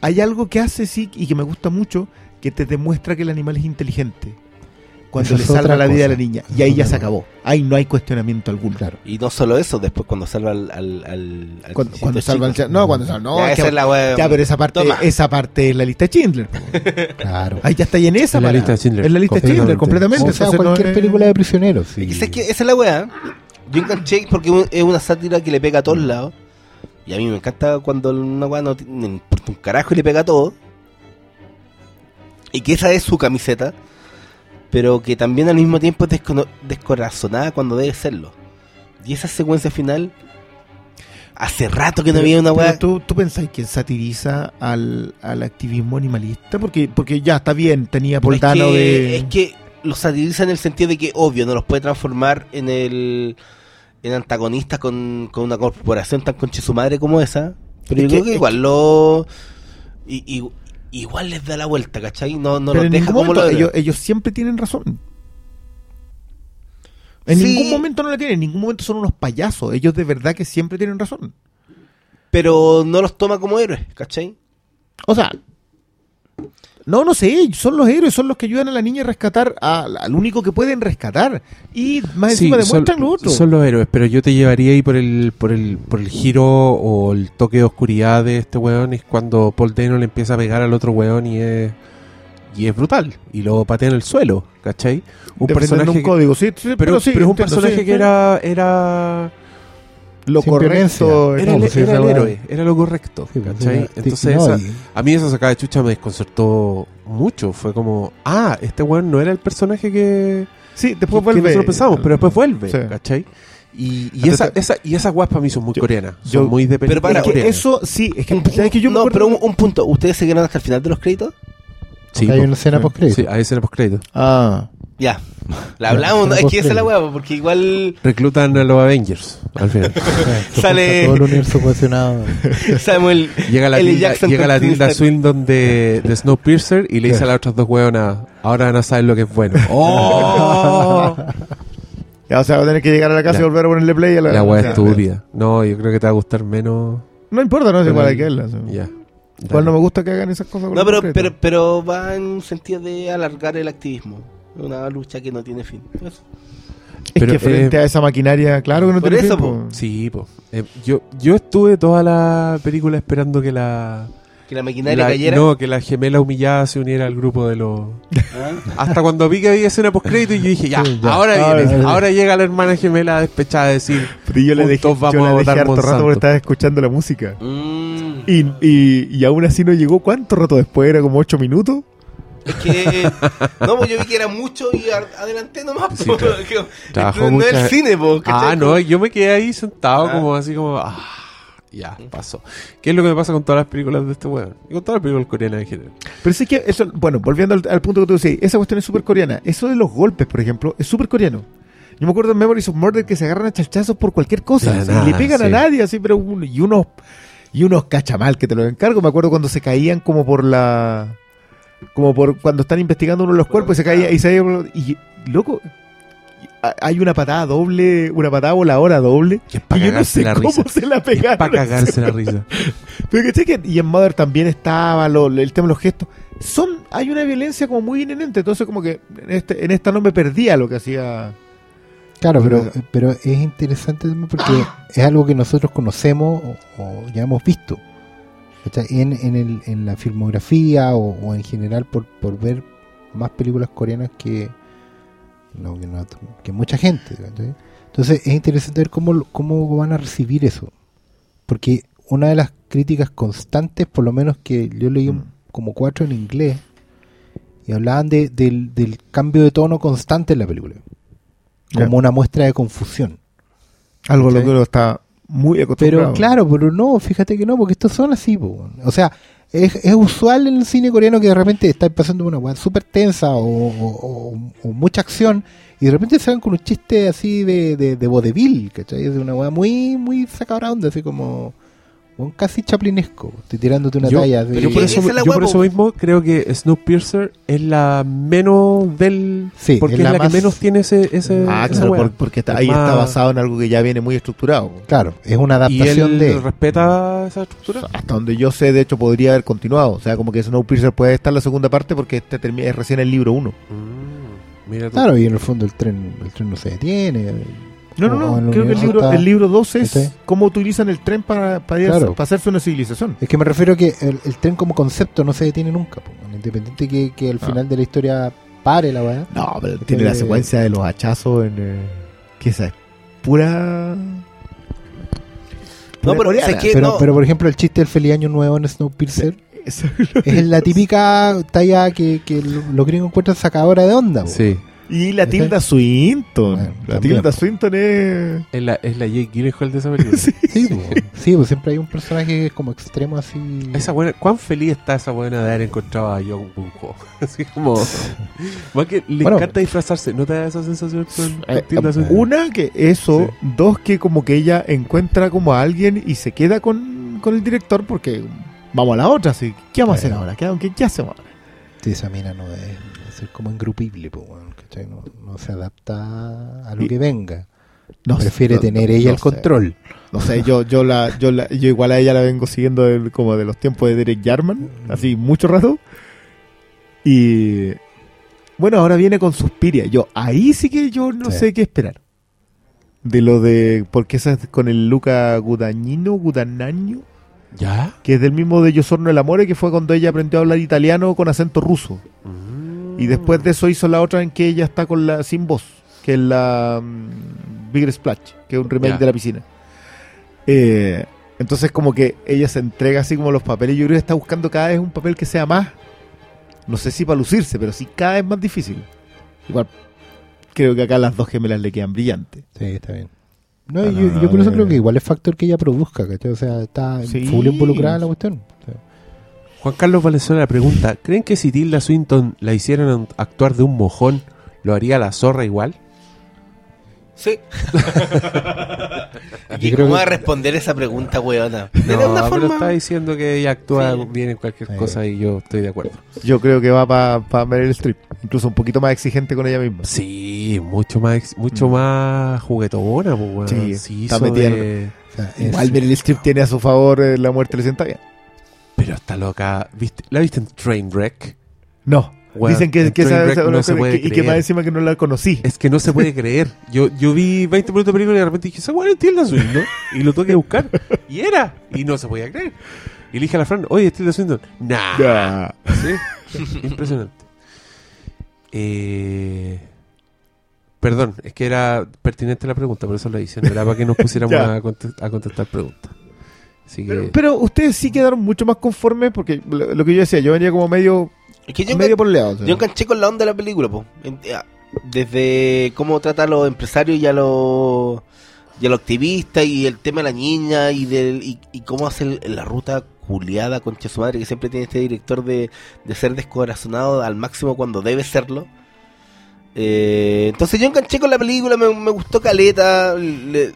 Speaker 2: hay algo que hace sí y que me gusta mucho, que te demuestra que el animal es inteligente. Cuando
Speaker 5: Eso
Speaker 2: le
Speaker 5: es
Speaker 2: salva la vida a la niña.
Speaker 5: Eso
Speaker 2: Y ahí
Speaker 5: es
Speaker 2: ya se acabó. Ahí no hay cuestionamiento alguno.
Speaker 5: Claro.
Speaker 4: Y no solo eso, después cuando salva al. al, al, al
Speaker 2: Cuando, cuando salva el No, cuando salva. No,
Speaker 4: Ya,
Speaker 2: es que-
Speaker 4: es la wea-
Speaker 2: ya, pero esa parte,
Speaker 4: Toma.
Speaker 2: esa parte es la lista de Schindler. <laughs>
Speaker 5: Claro.
Speaker 2: Ahí ya está y en esa
Speaker 1: En la lista de Schindler,
Speaker 2: En la lista de Schindler,
Speaker 1: completamente.
Speaker 2: completamente.
Speaker 5: O sea,
Speaker 2: Entonces no
Speaker 5: cualquier
Speaker 2: es-
Speaker 5: película de prisioneros. sí.
Speaker 4: Es que, esa es la weá. Yo enganché porque es una sátira que le pega a todos lados. Y a mí me encanta cuando una weá no tiene- no importa un carajo y le pega a todo. Y que esa es su camiseta. Pero que también al mismo tiempo es descono- descorazonada cuando debe serlo. Y esa secuencia final. Hace rato que no había una weá.
Speaker 2: ¿tú, ¿Tú pensáis que satiriza al, al activismo animalista? Porque, porque ya está bien, tenía
Speaker 4: es
Speaker 2: Poltano
Speaker 4: que,
Speaker 2: de.
Speaker 4: es que los satiriza en el sentido de que, obvio, no los puede transformar en el en antagonistas con, con una corporación tan conche su madre como esa. Pero
Speaker 2: Es
Speaker 4: yo
Speaker 2: que-
Speaker 4: creo que
Speaker 2: es
Speaker 4: igual lo. y- y- igual les da la vuelta, ¿cachai? No, no los deja como lo
Speaker 2: ellos, ellos siempre tienen razón. En
Speaker 4: Sí.
Speaker 2: ningún momento no la tienen, en ningún momento son unos payasos. Ellos de verdad que siempre tienen razón.
Speaker 4: Pero no los toma como héroes, ¿cachai?
Speaker 2: O sea, no, no sé, son los héroes, son los que ayudan a la niña a rescatar a- al único que pueden rescatar. Y más
Speaker 1: Sí,
Speaker 2: encima
Speaker 1: son,
Speaker 2: demuestran lo otro.
Speaker 1: son los héroes, pero yo te llevaría ahí por el, por el, por el giro o el toque de oscuridad de este weón. Es cuando Paul Dano le empieza a pegar al otro weón y es, y es brutal. Y lo patea en el suelo, ¿cachai? Un
Speaker 2: Defendiendo
Speaker 1: personaje.
Speaker 2: un
Speaker 1: que-
Speaker 2: código, sí, sí,
Speaker 1: pero,
Speaker 2: sí,
Speaker 1: pero es un
Speaker 2: entiendo,
Speaker 1: personaje
Speaker 2: sí,
Speaker 1: que
Speaker 2: sí.
Speaker 1: era, era,
Speaker 2: lo
Speaker 5: Sin
Speaker 2: correcto.
Speaker 1: era,
Speaker 5: No,
Speaker 1: el, era héroe, era lo correcto,
Speaker 5: Sí, pues,
Speaker 1: ¿cachai? Entonces,
Speaker 5: no,
Speaker 1: esa-
Speaker 5: y-
Speaker 1: a mí esa sacada de chucha me desconcertó mucho. Fue como, ah, este weón no era el personaje que,
Speaker 2: Sí,
Speaker 1: que,
Speaker 2: después
Speaker 1: que
Speaker 2: vuelve.
Speaker 1: nosotros pensamos, pero después vuelve,
Speaker 2: Sí.
Speaker 1: ¿cachai? Y, y,
Speaker 2: Entonces,
Speaker 1: esa, esa, y esas weas para mí son muy
Speaker 2: yo-
Speaker 1: coreanas. Son
Speaker 2: yo-
Speaker 1: muy de
Speaker 4: pero para-
Speaker 2: Es que
Speaker 1: coreana.
Speaker 2: eso, sí, es que,
Speaker 4: Un-
Speaker 2: ¿sabes que yo me
Speaker 4: no, pero un, un punto. ¿Ustedes se quedaron hasta el final de los créditos?
Speaker 1: Sí,
Speaker 5: hay una escena
Speaker 2: sí.
Speaker 5: post crédito.
Speaker 1: Sí, hay escena post crédito.
Speaker 2: Ah,
Speaker 4: Ya. La hablamos,
Speaker 5: Ya,
Speaker 4: es que esa es la hueá, porque igual
Speaker 1: Reclutan a los Avengers al final. <laughs>
Speaker 4: Sale-
Speaker 5: todo el universo cohesionado. <laughs>
Speaker 4: Samuel
Speaker 1: Llega la
Speaker 4: L.
Speaker 1: tilda,
Speaker 4: Jackson
Speaker 1: llega la tilda. Swindon de, de Snowpiercer y le dice a las otras dos hueonas, ahora no saben lo que es bueno. <laughs> ¡Oh!
Speaker 2: ya, o sea, va a tener que llegar a la casa
Speaker 1: La-
Speaker 2: y volver a ponerle play a la.
Speaker 1: la wea
Speaker 2: sea,
Speaker 1: estúpida. No, yo creo que te va a gustar menos.
Speaker 2: No importa, no es igual hay que verla.
Speaker 1: Ya.
Speaker 2: Igual no me gusta que hagan esas cosas. con
Speaker 4: No, pero, pero, pero va en un sentido de alargar el activismo. Una lucha que no tiene fin. Eso.
Speaker 2: Es
Speaker 1: pero,
Speaker 2: que frente
Speaker 1: eh,
Speaker 2: a esa maquinaria, claro que no
Speaker 4: por
Speaker 2: tiene
Speaker 4: eso,
Speaker 2: fin,
Speaker 4: po.
Speaker 2: po.
Speaker 1: Sí, po. Eh, yo, yo estuve toda la película esperando que la,
Speaker 4: Que la maquinaria
Speaker 1: la-
Speaker 4: cayera.
Speaker 1: no, que la gemela humillada se uniera al grupo de los
Speaker 4: ¿Ah?
Speaker 1: hasta cuando vi que había escena post crédito y yo dije, ya,
Speaker 5: Sí, ya.
Speaker 1: ahora
Speaker 2: Ahora
Speaker 1: viene, ahora llega la hermana gemela despechada a decir,
Speaker 2: Pero yo le dejé,
Speaker 1: vamos
Speaker 2: yo
Speaker 1: a
Speaker 2: la dejé
Speaker 1: votar
Speaker 2: harto rato porque estaba escuchando la música.
Speaker 4: Mm.
Speaker 2: Y, y, y aún así no llegó. ¿Cuánto rato después? ¿Era como 8 minutos?
Speaker 4: Es que. No, pues yo vi que era mucho y adelanté nomás.
Speaker 1: Sí,
Speaker 4: po,
Speaker 1: claro. <laughs>
Speaker 4: que-
Speaker 1: Trabajó
Speaker 4: no,
Speaker 1: mucha-
Speaker 4: el cine, po.
Speaker 1: Ah, no, yo me quedé ahí sentado
Speaker 4: Ah.
Speaker 1: como así como, ah, ya, pasó. ¿Qué es lo que me pasa con todas las películas de este weón? Y con todas las películas coreanas en general.
Speaker 2: Pero sí que eso, bueno, volviendo al, al punto que tú decías, esa cuestión es súper coreana. Eso de los golpes, por ejemplo, es súper coreano. Yo me acuerdo en Memories of Murder que se agarran a chachazos por cualquier cosa.
Speaker 1: Nada,
Speaker 2: y le pegan a nadie, así, pero uno- y unos y unos cachamal que te los encargo. Me acuerdo cuando se caían como por la como por cuando están investigando uno de los cuerpos y se caía y se caía y loco hay una patada doble, una patada voladora doble.
Speaker 1: Que es para
Speaker 2: y yo no
Speaker 1: cagarse
Speaker 2: sé
Speaker 1: la
Speaker 2: cómo
Speaker 1: risa.
Speaker 2: se la pegaron.
Speaker 1: Para cagarse la risa. <laughs>
Speaker 2: Pero ¿cachai que y en Mother también estaba lo- el tema de los gestos. Son, hay una violencia como muy inherente, entonces como que en, este, en esta no me perdía lo que hacía.
Speaker 5: Claro, pero, pero es interesante porque es algo que nosotros conocemos o, o ya hemos visto. En, en, el, en la filmografía o, o en general por, por ver más películas coreanas que, no, que, no- que mucha gente. ¿cachai? Entonces es interesante ver cómo, cómo van a recibir eso. Porque una de las críticas constantes, por lo menos que yo leí
Speaker 2: Mm.
Speaker 5: como cuatro en inglés, y hablaban de, del, del cambio de tono constante en la película como una muestra de confusión.
Speaker 2: Algo lo que uno está muy acostumbrado.
Speaker 5: Pero claro, pero no, fíjate que no, porque estos son así. po. O sea, es, es usual en el cine coreano que de repente está pasando una weá súper tensa o, o- o- o mucha acción y de repente se van con un chiste así de, de, de vodevil, ¿cachai? Es una weá muy, muy sacada onda, así como un casi chaplinesco, estoy tirándote una
Speaker 1: Yo-
Speaker 5: talla. así.
Speaker 1: Yo por, eso, yo por eso mismo creo que Snowpiercer es la menos del...
Speaker 5: Sí,
Speaker 1: porque
Speaker 5: es
Speaker 1: es
Speaker 5: la más-
Speaker 1: que menos tiene ese... ese
Speaker 2: Ah,
Speaker 1: esa
Speaker 2: claro, porque está-
Speaker 1: Es
Speaker 2: ahí está basado en algo que ya viene muy estructurado.
Speaker 5: Claro, es una
Speaker 1: ¿Y
Speaker 5: adaptación
Speaker 1: él
Speaker 5: de...
Speaker 1: respeta esa estructura?
Speaker 2: Hasta donde yo sé, de hecho, podría haber continuado. O sea, como que Snowpiercer puede estar en la segunda parte porque este termi- es recién el libro 1.
Speaker 1: Mm.
Speaker 5: Claro, y en el fondo el tren, el tren no se detiene.
Speaker 2: No, no, no. Creo que el libro, el libro 2 es
Speaker 5: ¿Este?
Speaker 2: cómo utilizan el tren para, para, ir a-
Speaker 5: Claro.
Speaker 2: para hacerse una civilización.
Speaker 5: Es que me refiero a que el, el tren como concepto no se detiene nunca, po. independiente que, que al
Speaker 2: Ah.
Speaker 5: final de la historia pare la weá.
Speaker 2: No, pero tiene la
Speaker 5: Eh,
Speaker 2: secuencia de los hachazos en. eh, que esa es pura.
Speaker 4: No, pero sé que-
Speaker 5: Pero,
Speaker 4: no.
Speaker 5: pero por ejemplo el chiste del feliz año nuevo en Snowpiercer <laughs> es la típica talla que, que lo- los gringos encuentran sacadora de onda. po.
Speaker 1: Sí.
Speaker 2: Y la Tilda Swinton.
Speaker 5: Bueno,
Speaker 2: la
Speaker 5: también,
Speaker 2: Tilda
Speaker 5: po.
Speaker 2: Swinton es.
Speaker 1: Es la, es la Jake Gyllenhaal de esa película. <laughs>
Speaker 5: Sí, pues, sí, pues siempre hay un personaje que es como extremo así.
Speaker 1: Esa buena, ¿Cuán feliz está esa buena de haber encontrado a Young Bung Ho? <laughs> Así como. Más que le
Speaker 5: Bueno.
Speaker 1: encanta disfrazarse. ¿No te da esa sensación con,
Speaker 2: Eh,
Speaker 1: Tilda Swinton?
Speaker 2: una que eso,
Speaker 1: Sí.
Speaker 2: dos que como que ella encuentra como a alguien y se queda con, con el director porque vamos a la otra, así, ¿qué vamos a hacer
Speaker 5: Bueno.
Speaker 2: ahora? ¿Qué, qué, qué hacemos ahora?
Speaker 5: Sí, esa mina no es, es ser como ingrupible, pues, weón, ¿cachai? no, no se adapta a lo
Speaker 2: Y-
Speaker 5: que venga.
Speaker 2: No
Speaker 5: Prefiere tener
Speaker 2: no-
Speaker 5: ella el
Speaker 2: sé.
Speaker 5: control.
Speaker 2: No sé, yo, yo la, yo la, yo igual a ella la vengo siguiendo del- como de los tiempos de Derek Jarman, así mucho rato. Y bueno, ahora viene con Suspiria. Yo, ahí sí que yo no
Speaker 5: Sí.
Speaker 2: sé qué esperar. De lo de, porque esa es con el Luca Gudagnino, Guadagnino,
Speaker 1: ¿Ya?
Speaker 2: que es del mismo de Yo Sorno el Amore, que fue cuando ella aprendió a hablar italiano con acento ruso.
Speaker 1: Mm.
Speaker 2: Y después de eso hizo la otra en que ella está con la sin voz, que es la mm, Bigger Splash, que es un remake de la piscina. Eh, entonces como que ella se entrega así como los papeles. Yo creo que está buscando cada vez un papel que sea más, no sé si para lucirse, pero sí cada vez más difícil. Igual creo que acá las dos gemelas le quedan brillantes.
Speaker 5: Sí, está bien. No,
Speaker 2: Ah, no,
Speaker 5: yo,
Speaker 2: no,
Speaker 5: yo por eso
Speaker 2: no,
Speaker 5: creo
Speaker 2: no.
Speaker 5: que igual es factor que ella produzca, ¿cachai? O sea, está
Speaker 2: Sí.
Speaker 5: full involucrada en la cuestión.
Speaker 1: Juan Carlos Valenzuela pregunta: ¿Creen que si Tilda Swinton la hicieran actuar de un mojón, lo haría la zorra igual?
Speaker 4: Sí. <laughs> ¿Y cómo
Speaker 5: que-
Speaker 4: va a responder esa pregunta, weona? De
Speaker 1: No,
Speaker 4: una
Speaker 1: pero
Speaker 4: forma.
Speaker 1: está diciendo que ella actúa
Speaker 4: Sí.
Speaker 1: bien en cualquier
Speaker 5: Sí.
Speaker 1: cosa y yo estoy de acuerdo.
Speaker 2: Yo creo que va para Meryl Streep, incluso un poquito más exigente con ella misma.
Speaker 1: Sí, mucho más ex- mucho
Speaker 2: Mm.
Speaker 1: más juguetona, pues, weón.
Speaker 2: Sí, está
Speaker 1: hizo
Speaker 2: metida en-
Speaker 1: de-
Speaker 5: o sea, es-
Speaker 2: Igual Meryl Streep tiene a su favor eh, la muerte le sienta bien.
Speaker 1: Pero está loca. ¿Viste? ¿La viste en Trainwreck?
Speaker 2: No.
Speaker 1: Weón,
Speaker 2: Dicen que, que esa- esa-
Speaker 1: no se
Speaker 2: que-
Speaker 1: puede
Speaker 2: y que más encima que no la conocí.
Speaker 1: Es que no se puede <laughs> creer. Yo, yo vi 20 minutos de película y de repente dije, esa weón es Tilda. Y lo tuve que buscar. Y era. Y no se podía creer. Y le dije a la Fran, oye, ¿es Tilda Swinton. Nah. Sí. <laughs> Impresionante. Eh, perdón, es que era pertinente la pregunta, por eso la hice. No era para que nos pusiéramos <laughs> a contestar preguntas. Así que.
Speaker 2: Pero, ustedes sí quedaron mucho más conformes porque lo, lo que yo decía, yo venía como medio,
Speaker 4: Es que yo,
Speaker 2: medio
Speaker 4: yo enganché con la onda de la película, po. Ya, Desde cómo trata a los empresarios y a los, y a los activistas y el tema de la niña y, del, y, y cómo hace la ruta culiada con su madre que siempre tiene este director de, de ser descorazonado al máximo cuando debe serlo. Eh, entonces yo enganché con la película, me, me gustó Caleta, le-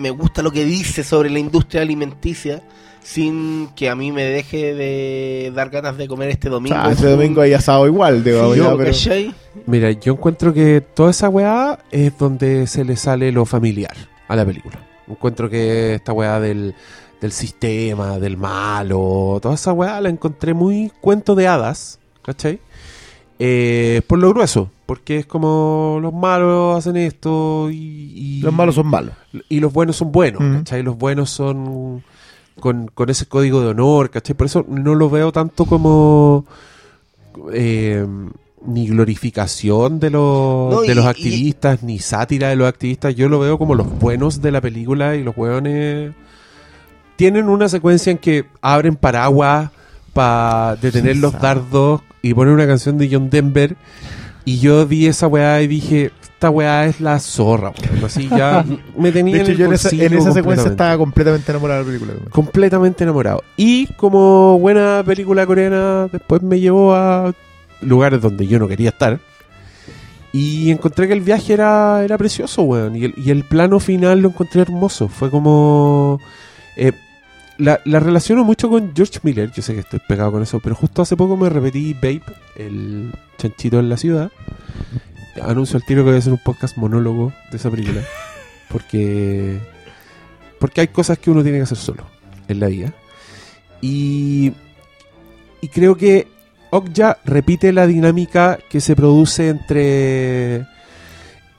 Speaker 4: me gusta lo que dice sobre la industria alimenticia sin que a mí me deje de dar ganas de comer este
Speaker 2: O
Speaker 4: domingo.
Speaker 2: sea, ese domingo hay asado igual, digo,
Speaker 4: Sí,
Speaker 2: ya,
Speaker 4: yo,
Speaker 2: pero-.
Speaker 1: Mira, yo encuentro que toda esa weá es donde se le sale lo familiar a la película. Encuentro que esta weá del, del sistema, del malo, toda esa weá la encontré muy cuento de hadas, ¿cachai? Eh, por lo grueso, porque es como los malos hacen esto y, y-
Speaker 2: los malos son malos.
Speaker 1: y los buenos son buenos,
Speaker 2: Ujú.
Speaker 1: ¿cachai? Los buenos son con, con ese código de honor, ¿cachai? Por eso no lo veo tanto como eh, ni glorificación de los,
Speaker 4: No,
Speaker 1: de
Speaker 4: y-
Speaker 1: los
Speaker 4: y-
Speaker 1: activistas, ni sátira de los activistas. Yo lo veo como los buenos de la película y los hueones tienen una secuencia en que abren paraguas para detener los dardos y ponen una canción de John Denver. Y yo vi esa weá y dije, esta weá es la zorra, weón. Así ya <laughs> me tenía
Speaker 2: De hecho,
Speaker 1: en, el
Speaker 2: yo en esa,
Speaker 1: bolsillo
Speaker 2: en esa secuencia estaba completamente enamorado de la película.
Speaker 1: completamente enamorado. Y como buena película coreana, después me llevó a lugares donde yo no quería estar. Y encontré que el viaje era, era precioso, weón. Y el, y el plano final lo encontré hermoso. Fue como... eh, la, la relaciono mucho con George Miller. Yo sé que estoy pegado con eso, pero justo hace poco me repetí Babe, el chanchito en la ciudad. Anuncio al tiro que voy a hacer un podcast monólogo de esa película. <laughs> Porque... Porque hay cosas que uno tiene que hacer solo en la vida. Y, y creo que Okja repite la dinámica que se produce entre,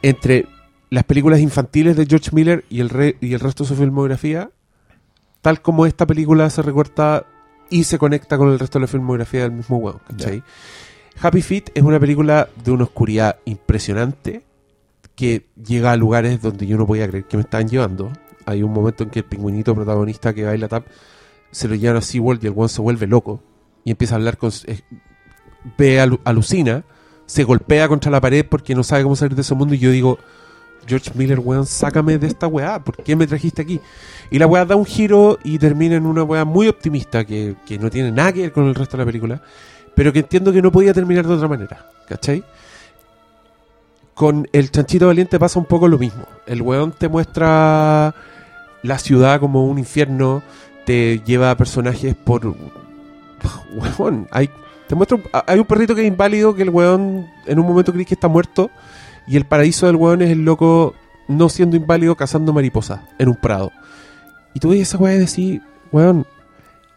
Speaker 1: entre las películas infantiles de George Miller y el, re- y el resto de su filmografía, tal como esta película se recorta y se conecta con el resto de la filmografía del mismo huevo. ¿cachai? Happy Feet es una película de una oscuridad impresionante que llega a lugares donde yo no podía creer que me estaban llevando. Hay un momento en que el pingüinito protagonista que baila tap se lo llevan a SeaWorld y el one se vuelve loco y empieza a hablar con... ve, alu- alucina, se golpea contra la pared porque no sabe cómo salir de ese mundo y yo digo, George Miller, weón, sácame de esta weá, ¿por qué me trajiste aquí? Y la weá da un giro y termina en una weá muy optimista que, que no tiene nada que ver con el resto de la película, pero que entiendo que no podía terminar de otra manera, ¿cachai? Con el chanchito valiente pasa un poco lo mismo. El weón te muestra la ciudad como un infierno, te lleva a personajes por... <laughs> Weón, hay, te hay un perrito que es inválido que el weón en un momento crees que está muerto y el paraíso del weón es el loco no siendo inválido cazando mariposas en un prado. Y tú ves esa weá y decís, weón,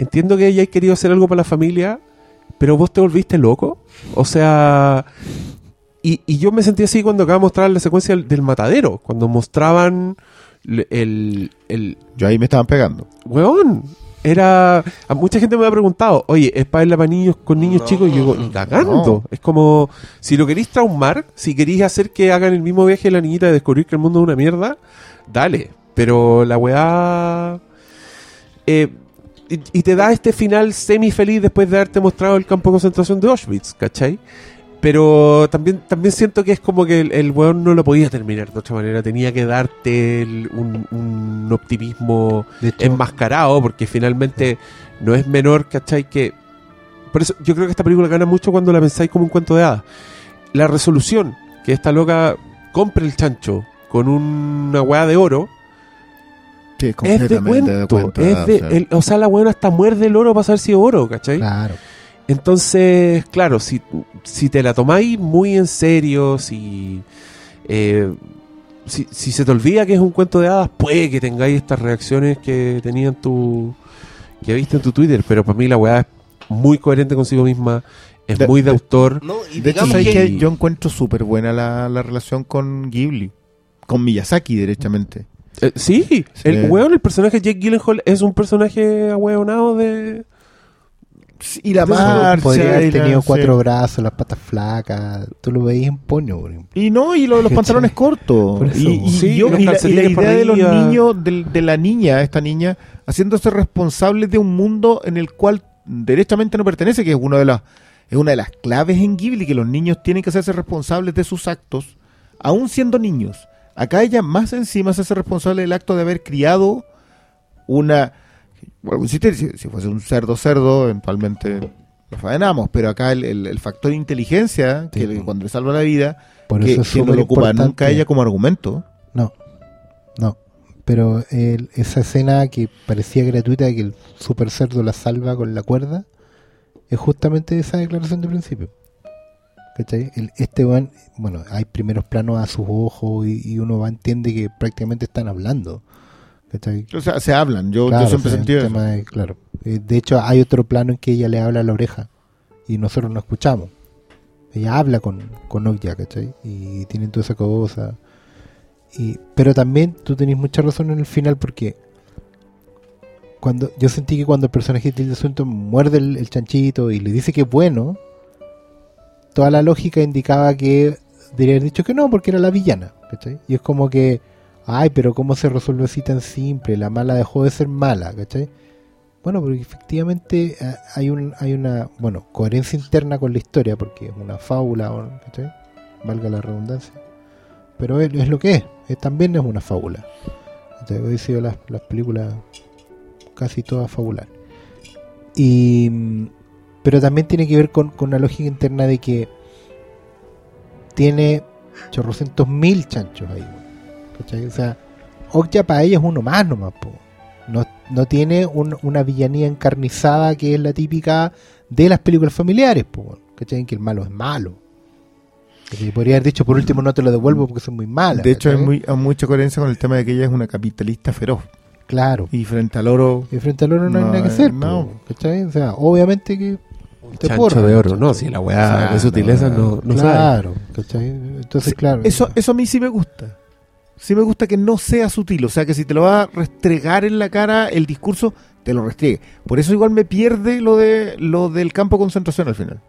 Speaker 1: entiendo que hayáis querido hacer algo para la familia, pero vos te volviste loco. O sea, y, y yo me sentí así cuando acaba de mostrar la secuencia del, del matadero, cuando mostraban el, el,
Speaker 2: Yo ahí me estaban pegando.
Speaker 1: Weón, era. A mucha gente me ha preguntado, oye, ¿es para para niños con niños chicos? Y yo digo, ni cagando. Es como, si lo queréis traumar, si queréis hacer que hagan el mismo viaje de la niñita de descubrir que el mundo es una mierda, dale. Pero la weá. eh, y, y te da este final semi feliz después de haberte mostrado el campo de concentración de Auschwitz, ¿cachai? Pero también, también siento que es como que el, el weón no lo podía terminar de otra manera. Tenía que darte el- un, un optimismo
Speaker 5: De
Speaker 1: enmascarado, porque finalmente no es menor, ¿cachai? Que. Por eso yo creo que esta película gana mucho cuando la pensáis como un cuento de hadas. La resolución, que esta loca compre el chancho con una weá de oro,
Speaker 2: Sí,
Speaker 1: es de cuento.
Speaker 2: cuento,
Speaker 1: es de,
Speaker 2: o sea.
Speaker 1: el- o sea, la weá hasta muerde el oro para saber si es oro, ¿cachai?
Speaker 5: claro.
Speaker 1: Entonces, claro, si, si te la tomáis muy en serio, si, eh, si, si se te olvida que es un cuento de hadas, puede que tengáis estas reacciones que tenían tu que viste en tu Twitter, pero para mí la weá es muy coherente consigo misma, es
Speaker 2: De-
Speaker 1: muy de
Speaker 2: de-
Speaker 1: autor.
Speaker 4: No, y
Speaker 2: De hecho,
Speaker 4: digamos
Speaker 2: ¿sabes
Speaker 4: que-
Speaker 2: yo encuentro súper buena la, la relación con Ghibli. Con Miyazaki, derechamente.
Speaker 1: Eh, sí,
Speaker 2: Sí.
Speaker 1: el weón, el personaje Jake Gyllenhaal es un personaje ahueonado de...
Speaker 2: Y la marcha.
Speaker 5: Podría haber tenido cuatro brazos, las patas flacas. Tú lo veías en poño, por ejemplo.
Speaker 2: Y no, y lo los <laughs> pantalones cortos. Y, y
Speaker 1: sí,
Speaker 2: yo- y la, y la idea de los niños, de, la niña, esta niña, haciéndose responsable de un mundo en el cual derechamente no pertenece, que es una de las es una de las claves en Ghibli, que los niños tienen que hacerse responsables de sus actos, aún siendo niños. Acá ella más encima se hace responsable del acto de haber criado una... Si, te- si- si fuese un cerdo cerdo, eventualmente lo faenamos, pero acá el, el- el factor inteligencia, que
Speaker 5: Sí.
Speaker 2: cuando le salva la vida,
Speaker 5: Por
Speaker 2: que,
Speaker 5: eso es
Speaker 2: que no lo ocupa
Speaker 5: importante.
Speaker 2: nunca ella como argumento.
Speaker 5: No, no. Pero el- esa escena que parecía gratuita, que el super cerdo la salva con la cuerda, es justamente esa declaración de principio. ¿Cachai? El- este weón, bueno, hay primeros planos a sus ojos y, y uno va entiende que prácticamente están hablando. ¿Cachai?
Speaker 2: O sea, se hablan. Yo, yo siempre
Speaker 5: sí,
Speaker 2: sentí eso.
Speaker 5: tema de- claro. Eh, De hecho, hay otro plano en que ella le habla a la oreja y nosotros no escuchamos. Ella habla con, con Okja, ¿cachai? Y tienen toda esa cosa. Y, pero también tú tenés mucha razón en el final porque cuando yo sentí que cuando el personaje de Tilda Swinton muerde el, el chanchito y le dice que es bueno, toda la lógica indicaba que debería haber dicho que no porque era la villana, ¿cachai? Y es como que, ay, pero ¿cómo se resuelve así tan simple? La mala dejó de ser mala, ¿cachai? Bueno, porque efectivamente eh, hay, un, hay una, bueno, coherencia interna con la historia porque es una fábula, ¿o- ¿cachai? Valga la redundancia. Pero es, lo que es, es- también es una fábula. ¿cachai? Hoy sido las, las películas casi todas fabulares. Y, pero también tiene que ver con, con una lógica interna de que tiene chorrocientos mil chanchos ahí. ¿Cachai? O sea, Okja para ella es uno más nomás. po. No, no tiene un- una villanía encarnizada que es la típica de las películas familiares. Po, ¿cachai? Que el malo es malo. ¿cachai? Podría haber dicho por último no te lo devuelvo porque son muy malas.
Speaker 2: De hecho, hay, muy, hay mucha coherencia con el tema de que ella es una capitalista feroz.
Speaker 5: Claro.
Speaker 2: Y frente al oro,
Speaker 5: Y frente al oro no, hay nada que
Speaker 2: eh,
Speaker 5: hacer.
Speaker 2: no.
Speaker 5: O sea, obviamente que te
Speaker 1: Chancho
Speaker 5: porra,
Speaker 1: de oro,
Speaker 5: ¿cachai?
Speaker 1: no, si la weá
Speaker 2: Claro,
Speaker 1: de sutileza no, no sabe.
Speaker 5: claro, ¿cachai? Entonces,
Speaker 2: Sí,
Speaker 5: claro.
Speaker 2: eso, eso a mí sí me gusta. Sí me gusta que no sea sutil. O sea, que si te lo va a restregar en la cara el discurso, te lo restriegue. Por eso igual me pierde lo de lo del campo de concentración al final.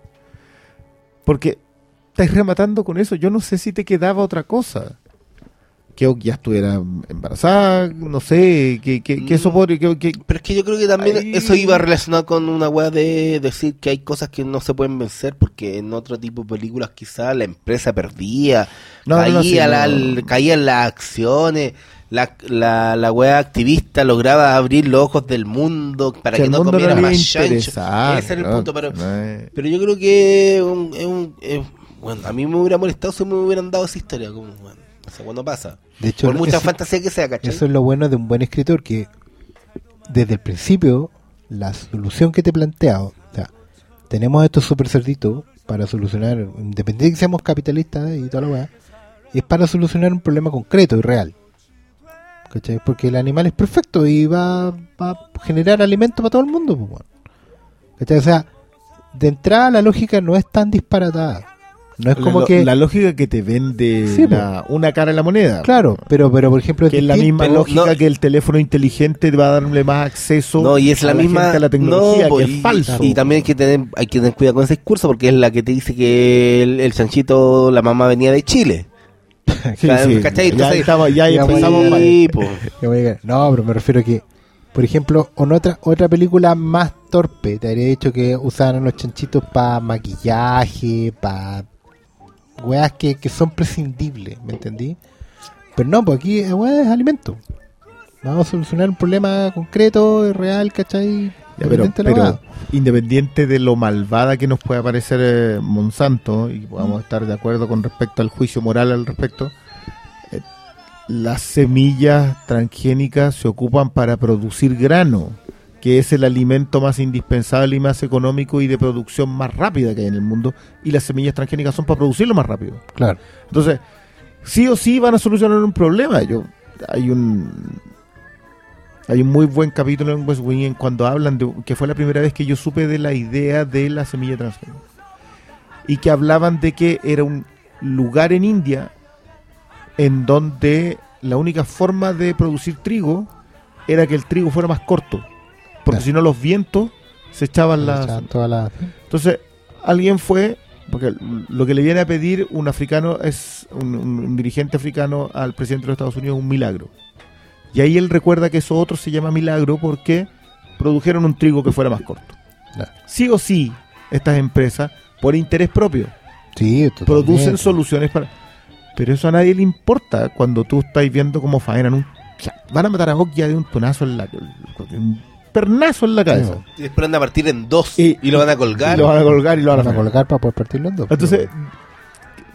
Speaker 2: Porque estáis rematando con eso. Yo no sé si te quedaba otra cosa. Que ya estuviera embarazada, no sé, que, que, que eso podría, que, que-
Speaker 4: Pero es que yo creo que también
Speaker 2: Ahí-
Speaker 4: eso iba relacionado con una weá de decir que hay cosas que no se pueden vencer porque en otro tipo de películas quizás la empresa perdía,
Speaker 2: No, no,
Speaker 4: caía,
Speaker 2: no, sí,
Speaker 4: la,
Speaker 2: no.
Speaker 4: el- caían las acciones, la, la, la weá activista lograba abrir los ojos del mundo para
Speaker 2: que
Speaker 4: que, no comiera
Speaker 2: no
Speaker 4: más chancho. Ese era el
Speaker 2: ¿no?
Speaker 4: punto, pero,
Speaker 2: No es-
Speaker 4: pero yo creo que un- es un- es- bueno, a mí me hubiera molestado si me hubieran dado esa historia, como, bueno, o sea, cuando pasa.
Speaker 5: De hecho,
Speaker 4: Por mucha
Speaker 5: eso-
Speaker 4: fantasía que sea, ¿cachai?
Speaker 5: Eso es lo bueno de un buen escritor, que desde el principio, la solución que te he planteado, o sea, tenemos estos super cerditos para solucionar, independiente de que seamos capitalistas y toda la weá, es para solucionar un problema concreto y real. ¿Cachai? Porque el animal es perfecto y va, va a generar alimento para todo el mundo. pues. ¿Cachai? O sea, de entrada la lógica no es tan disparatada. No es como que...
Speaker 2: la lógica que te vende
Speaker 5: Sí,
Speaker 2: la- una cara de la moneda.
Speaker 5: Claro, pero, pero por ejemplo...
Speaker 2: Que es la misma
Speaker 4: pero
Speaker 2: lógica
Speaker 4: no-
Speaker 2: que el teléfono inteligente va a darle más acceso
Speaker 4: No, y es la
Speaker 2: a
Speaker 4: misma
Speaker 2: gente a la tecnología,
Speaker 4: no, pues,
Speaker 2: que
Speaker 4: y,
Speaker 2: es falso.
Speaker 4: y también hay que tener hay que tener cuidado con ese discurso porque es la que te dice que el, el chanchito la mamá venía de Chile. <laughs>
Speaker 2: Sí, sí.
Speaker 4: ¿Cachai?
Speaker 2: Ya,
Speaker 4: Entonces-
Speaker 2: estamos, ya
Speaker 5: Ya,
Speaker 2: empezamos mal.
Speaker 4: Pues. <laughs>
Speaker 5: No, pero me refiero a que, por ejemplo, en otra, otra película más torpe, te habría dicho que usaban a los chanchitos para maquillaje, para weas que, que son prescindibles, ¿me entendí? Pero no, pues aquí eh, weá, es alimento. Vamos a solucionar un problema concreto, real, ¿cachai?
Speaker 2: Ya, pero,
Speaker 5: Independiente de la
Speaker 2: pero independiente de lo malvada que nos pueda parecer eh, Monsanto y podamos estar de acuerdo con respecto al juicio moral al respecto, eh, las semillas transgénicas se ocupan para producir grano, que es el alimento más indispensable y más económico y de producción más rápida que hay en el mundo, y las semillas transgénicas son para producirlo más rápido.
Speaker 5: Claro.
Speaker 2: Entonces, sí o sí van a solucionar un problema. Yo hay un hay un muy buen capítulo en West Wing en cuando hablan de que fue la primera vez que yo supe de la idea de la semilla transgénica y que hablaban de que era un lugar en India en donde la única forma de producir trigo era que el trigo fuera más corto, porque si no los vientos se echaban las entonces, alguien fue, porque lo que le viene a pedir un africano es, un, un- dirigente africano al presidente de los Estados Unidos es un milagro. Y ahí él recuerda que eso otro se llama milagro porque produjeron un trigo que fuera más corto.
Speaker 5: Claro.
Speaker 2: Sí o sí, estas empresas, por interés propio,
Speaker 5: Sí,
Speaker 2: producen soluciones para... Pero eso a nadie le importa cuando tú estás viendo cómo faenan un... van a matar a ya de un tonazo en la... un pernazo en la cabeza.
Speaker 5: Sí,
Speaker 4: Y después van a partir en dos
Speaker 2: Y-
Speaker 4: y, lo van a colgar.
Speaker 2: Y lo van a colgar y lo van a
Speaker 5: Van a
Speaker 2: faenar.
Speaker 5: colgar para poder partir los dos.
Speaker 2: Entonces,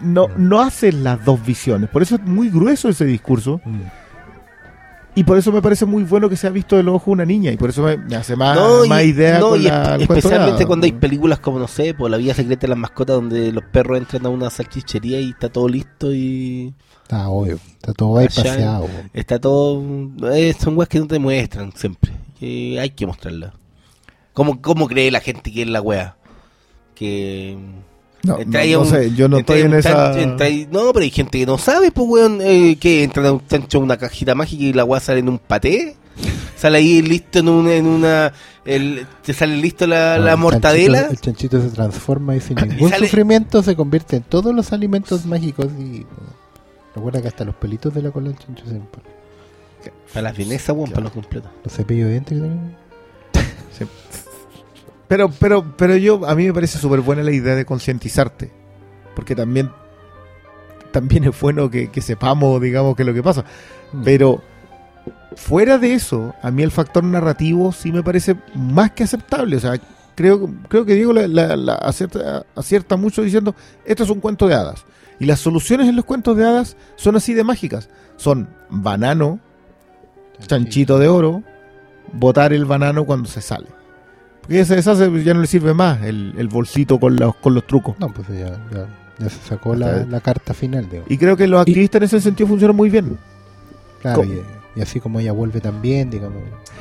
Speaker 2: no, no hacen las dos visiones. Por eso es muy grueso ese discurso.
Speaker 5: Mm.
Speaker 2: Y por eso me parece muy bueno que se ha visto de los ojos de una niña. Y por eso me, me hace más,
Speaker 4: No,
Speaker 2: más
Speaker 4: y-
Speaker 2: idea
Speaker 4: no,
Speaker 2: con
Speaker 4: y
Speaker 2: la,
Speaker 4: espe- especialmente cuando hay películas como, no sé, por La vida secreta de las mascotas, donde los perros entran a una salchichería y está todo listo y
Speaker 5: Está obvio. Está todo ahí paseado.
Speaker 4: está todo... eh, son weas que no te muestran siempre. Y hay que mostrarlas. ¿Cómo, ¿Cómo cree la gente que es la wea? Que...
Speaker 2: No,
Speaker 4: entra
Speaker 2: no-
Speaker 4: un-
Speaker 2: sé, yo no estoy en esa...
Speaker 4: chancho, entra ahí- no, pero hay gente que no sabe, pues, weón, eh, que entra un chancho una cajita mágica y la weá sale en un paté. Sale ahí listo en una... En una el, te sale listo la, la
Speaker 5: El
Speaker 4: mortadela.
Speaker 5: chanchito- el chanchito se transforma y sin <laughs>
Speaker 4: Y
Speaker 5: ningún
Speaker 4: sale-
Speaker 5: sufrimiento se convierte en todos los alimentos mágicos y recuerda que hasta los pelitos de la cola del chancho se
Speaker 4: Para las vienesas, weón, para los completos.
Speaker 5: los cepillos de dientes que tenemos. <laughs>
Speaker 2: Pero, pero, pero yo, a mí me parece súper buena la idea de concientizarte. Porque también, también es bueno que, que sepamos, digamos, qué es lo que pasa.
Speaker 5: Mm.
Speaker 2: Pero fuera de eso, a mí el factor narrativo sí me parece más que aceptable. O sea, creo, creo que Diego la, la- la acierta, acierta mucho diciendo, esto es un cuento de hadas. Y las soluciones en los cuentos de hadas son así de mágicas. Son banano, chanchito de oro, botar el banano cuando se sale. Porque ya se deshace, ya no le sirve más el, el bolsito con los, con los trucos.
Speaker 5: No, pues ya, ya, ya se sacó la, la carta final. Digo.
Speaker 2: Y creo que los activistas en ese sentido funcionan muy bien.
Speaker 5: Claro, y, y así como ella vuelve también, digamos,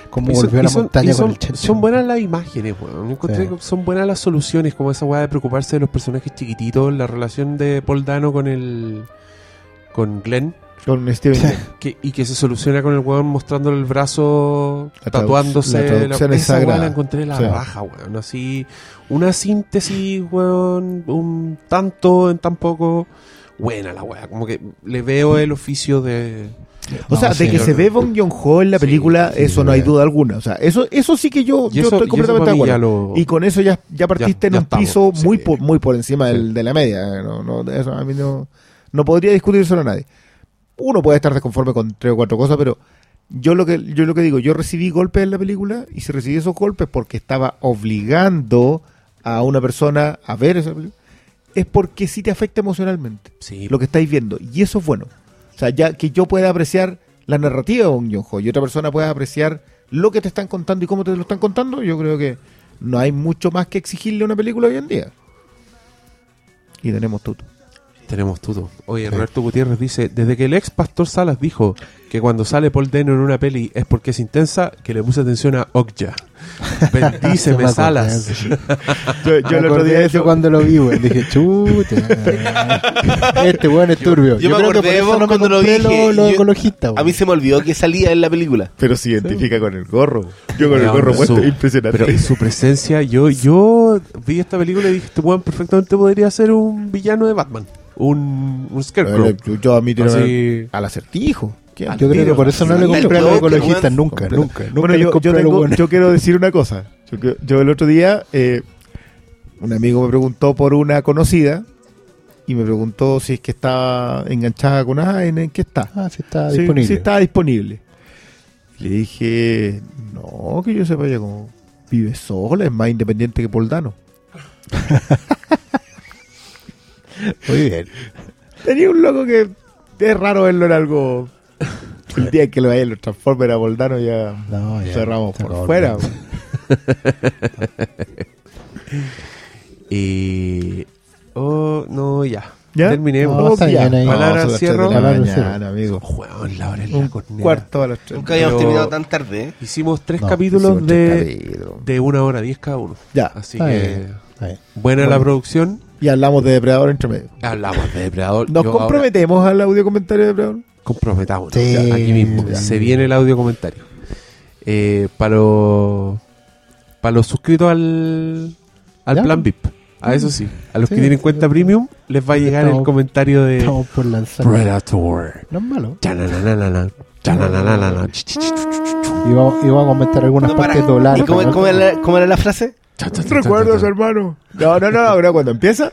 Speaker 5: como
Speaker 1: Y son-
Speaker 5: volvió a la montaña
Speaker 1: son,
Speaker 5: con el
Speaker 1: son buenas las imágenes, weón. Encontré
Speaker 5: Sí.
Speaker 1: que son buenas las soluciones, como esa weá de preocuparse de los personajes chiquititos, la relación de Paul Dano con el. con Glenn,
Speaker 2: Con Steven
Speaker 1: que, y que se soluciona con el weón mostrándole el brazo,
Speaker 2: La
Speaker 1: tatuándose.
Speaker 2: la es
Speaker 1: esa
Speaker 2: sagrada.
Speaker 1: la encontré la
Speaker 2: Sí.
Speaker 1: raja, weón. Así, una síntesis, weón, un tanto en tan poco. buena la weá. Como que le veo el oficio de.
Speaker 2: O sea,
Speaker 5: No,
Speaker 2: de
Speaker 5: sí,
Speaker 2: que se ve Bong Joon-ho en la película,
Speaker 1: sí,
Speaker 2: eso no hay duda alguna. O sea, eso, eso sí que yo, yo
Speaker 1: eso-
Speaker 2: estoy completamente de acuerdo.
Speaker 1: lo-
Speaker 2: Y con eso ya, ya partiste
Speaker 1: ya-
Speaker 2: en
Speaker 1: ya
Speaker 2: un
Speaker 1: estamos,
Speaker 2: piso
Speaker 1: sí.
Speaker 2: muy, por, muy por encima
Speaker 1: Sí.
Speaker 2: del- de la media. No, no, eso a mí no, no podría discutírselo a nadie. Uno puede estar desconforme con tres o cuatro cosas, pero yo lo que yo lo que digo, yo recibí golpes en la película y si recibí esos golpes porque estaba obligando a una persona a ver esa película, es porque sí te afecta emocionalmente
Speaker 1: Sí,
Speaker 2: lo que estáis viendo. Y eso es bueno. O sea, ya que yo pueda apreciar la narrativa de Bong Joon-ho y otra persona pueda apreciar lo que te están contando y cómo te lo están contando, yo creo que no hay mucho más que exigirle a una película hoy en día. Y tenemos tuto.
Speaker 1: Tenemos todo. Oye, Roberto Gutiérrez dice: Desde que el ex pastor Salas dijo que cuando sale Paul Dano en una peli es porque es intensa, que le puse atención a Okja. <laughs> Bendíceme,
Speaker 5: me
Speaker 1: Salas. <laughs>
Speaker 2: Yo, yo el otro día
Speaker 5: eso cuando lo vi, weón. Dije, chuta. <laughs> este weón es turbio.
Speaker 4: yo me
Speaker 5: creo que
Speaker 4: acordé
Speaker 5: por eso no me
Speaker 4: cuando lo
Speaker 5: compré
Speaker 4: dije, yo-
Speaker 5: ecologistas,
Speaker 4: A mí se me olvidó que salía en la película.
Speaker 2: Pero se identifica con el gorro. Yo con el gorro
Speaker 1: su-
Speaker 2: puesto, impresionante.
Speaker 1: Pero su presencia, yo, yo vi esta película y dije: Este weón perfectamente podría ser un villano de Batman. Un, un Scarecrow.
Speaker 2: yo, a mí tiene
Speaker 1: Así-
Speaker 2: al acertijo. ¿Qué
Speaker 1: Al
Speaker 5: Yo creo que por eso no le
Speaker 4: el
Speaker 5: compré a los ecologistas nunca, nunca. Nunca
Speaker 2: Bueno,
Speaker 5: les
Speaker 2: yo, tengo- yo quiero decir una cosa. Yo, yo el otro día, eh, un amigo me preguntó por una conocida y me preguntó si es que está enganchada con alguien, en qué está.
Speaker 5: Ah, sí está
Speaker 2: Sí,
Speaker 5: disponible.
Speaker 2: sí está disponible. Le dije, no, que yo sepa ya como vive sola, es más independiente que Poldano. <laughs>
Speaker 5: Muy bien.
Speaker 2: Tenía un loco que es raro verlo en algo. El día que lo veía en los Transformers a Poldano ya,
Speaker 5: No, ya,
Speaker 2: cerramos por
Speaker 5: acabó
Speaker 2: fuera. <laughs>
Speaker 1: Y. Oh, no, ya.
Speaker 2: ¿Ya?
Speaker 1: Terminemos.
Speaker 5: No, ahí.
Speaker 1: Palabra cierro.
Speaker 2: la mañana, amigo.
Speaker 1: Juegan la hora en
Speaker 2: Un
Speaker 1: la corneta.
Speaker 2: cuarto a las tres.
Speaker 4: Nunca habíamos terminado tan tarde, ¿eh?
Speaker 1: Hicimos tres
Speaker 5: No,
Speaker 1: capítulos
Speaker 2: Hicimos
Speaker 1: de,
Speaker 2: tres
Speaker 1: de una hora diez cada uno.
Speaker 2: Ya.
Speaker 1: Así
Speaker 5: Está
Speaker 1: que.
Speaker 5: bien, está bien.
Speaker 1: Buena la producción.
Speaker 2: Y hablamos de Depredador entre medio.
Speaker 1: Hablamos de Depredador.
Speaker 2: ¿Nos
Speaker 1: Yo ahora-
Speaker 2: comprometemos al audio comentario de Depredador?
Speaker 5: Sí,
Speaker 1: ya, aquí mismo.
Speaker 5: ya.
Speaker 1: Se viene el audio comentario. Eh, para los para los suscritos al, al
Speaker 5: Ya.
Speaker 1: plan VIP. A eso sí. A los
Speaker 5: Sí,
Speaker 1: que tienen
Speaker 5: sí,
Speaker 1: cuenta
Speaker 5: sí.
Speaker 1: premium les va a llegar
Speaker 5: Estamos-
Speaker 1: el comentario de
Speaker 5: por.
Speaker 1: Predator.
Speaker 5: No es malo. Y vamos, y vamos a comentar algunas
Speaker 4: No,
Speaker 5: partes dobladas.
Speaker 4: ¿Y cómo, cómo era la, cómo era la frase?
Speaker 2: ¿Recuerdas, hermano? No, no, no, ahora cuando empieza.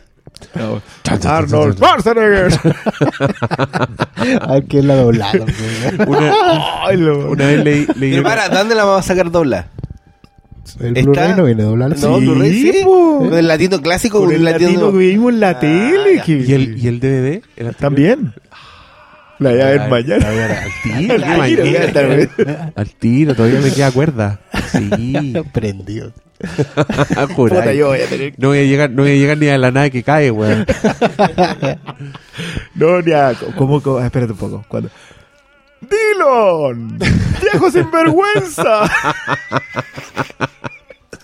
Speaker 2: No. Arnold. Schwarzenegger. <laughs>
Speaker 5: A ver qué es la doblada.
Speaker 1: Una,
Speaker 2: Ay,
Speaker 1: vez leí, leí
Speaker 4: Pero para, ¿dónde la vamos a sacar dobla?
Speaker 5: El
Speaker 4: Está-
Speaker 5: Blu-ray no viene doblado.
Speaker 4: No,
Speaker 2: Sí,
Speaker 4: Blu-ray sí. ¿Con el latino clásico
Speaker 2: Con
Speaker 4: con
Speaker 2: el latino que vimos en la
Speaker 4: Ah,
Speaker 2: tele. que-
Speaker 1: y el, y el DVD el.
Speaker 2: También. La voy a ver
Speaker 1: Ay,
Speaker 2: mañana.
Speaker 1: Al <laughs> tiro.
Speaker 2: Al tiro,
Speaker 1: todavía me queda cuerda. <laughs> Sí.
Speaker 5: Prendido.
Speaker 1: A. <laughs>
Speaker 2: Puta, yo voy a tener
Speaker 1: No voy a llegar, no voy a llegar ni a la nave que cae, weón. <laughs>
Speaker 2: No, ya, ¿cómo, cómo? Ah, Espérate un poco. Cuando... ¡Dillon! ¡Viejo sinvergüenza! <laughs>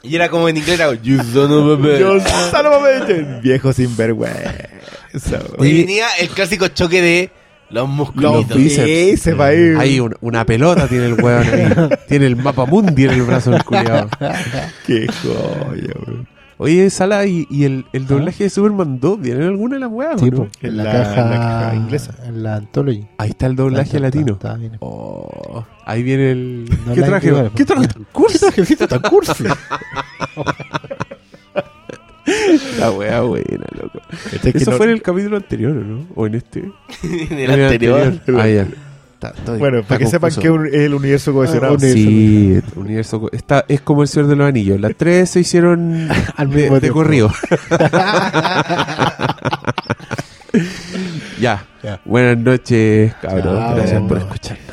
Speaker 4: Y era como en inglés, era You son of a bitch.
Speaker 2: Viejo sinvergüenza.
Speaker 4: Y venía el clásico choque de los
Speaker 2: Los
Speaker 4: musculitos.
Speaker 1: bíceps.
Speaker 2: bíceps ahí.
Speaker 1: Hay un- una pelota, tiene el weón ahí. <laughs> Tiene el mapa mundi en el brazo del culiado. <laughs>
Speaker 2: Qué joya, weón.
Speaker 1: Oye, Sala, ¿y, y el, el doblaje de Superman 2 viene en alguna de las weas? o
Speaker 5: Sí,
Speaker 1: no?
Speaker 5: po,
Speaker 2: En
Speaker 5: en la,
Speaker 2: la-
Speaker 5: caja,
Speaker 2: en la caja inglesa.
Speaker 5: En la Anthology.
Speaker 1: Ahí está el doblaje
Speaker 5: Está-
Speaker 1: latino.
Speaker 5: está- está bien.
Speaker 1: Oh, ahí viene el.
Speaker 5: No
Speaker 1: ¿Qué
Speaker 5: la
Speaker 1: traje?
Speaker 5: igual.
Speaker 1: ¿Qué traje?
Speaker 5: ¿Qué trajecito tan cursi? <laughs>
Speaker 1: La wea buena.
Speaker 2: Este
Speaker 1: Eso
Speaker 2: no-
Speaker 1: fue en el capítulo anterior, ¿o no? ¿O en este? <laughs>
Speaker 4: en el
Speaker 1: En el
Speaker 4: anterior.
Speaker 1: Ah, ya. Está- estoy-
Speaker 2: Bueno,
Speaker 1: está
Speaker 2: para que sepan que es el universo cohesionado.
Speaker 5: Ah,
Speaker 1: Sí, universo. co- Está, es como el Señor de los Anillos. Las tres se hicieron <laughs>
Speaker 5: Al
Speaker 1: de,
Speaker 5: mismo
Speaker 1: de corrido. <laughs> ya.
Speaker 5: Ya.
Speaker 1: Buenas noches, cabrón.
Speaker 5: Chao.
Speaker 1: Gracias por escucharnos.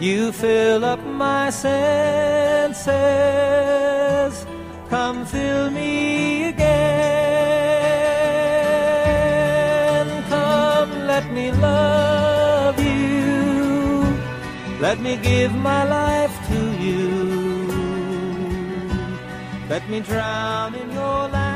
Speaker 6: You fill up my senses. Come fill me again. Come, let me love you. Let me give my life to you. Let me drown in your laughter.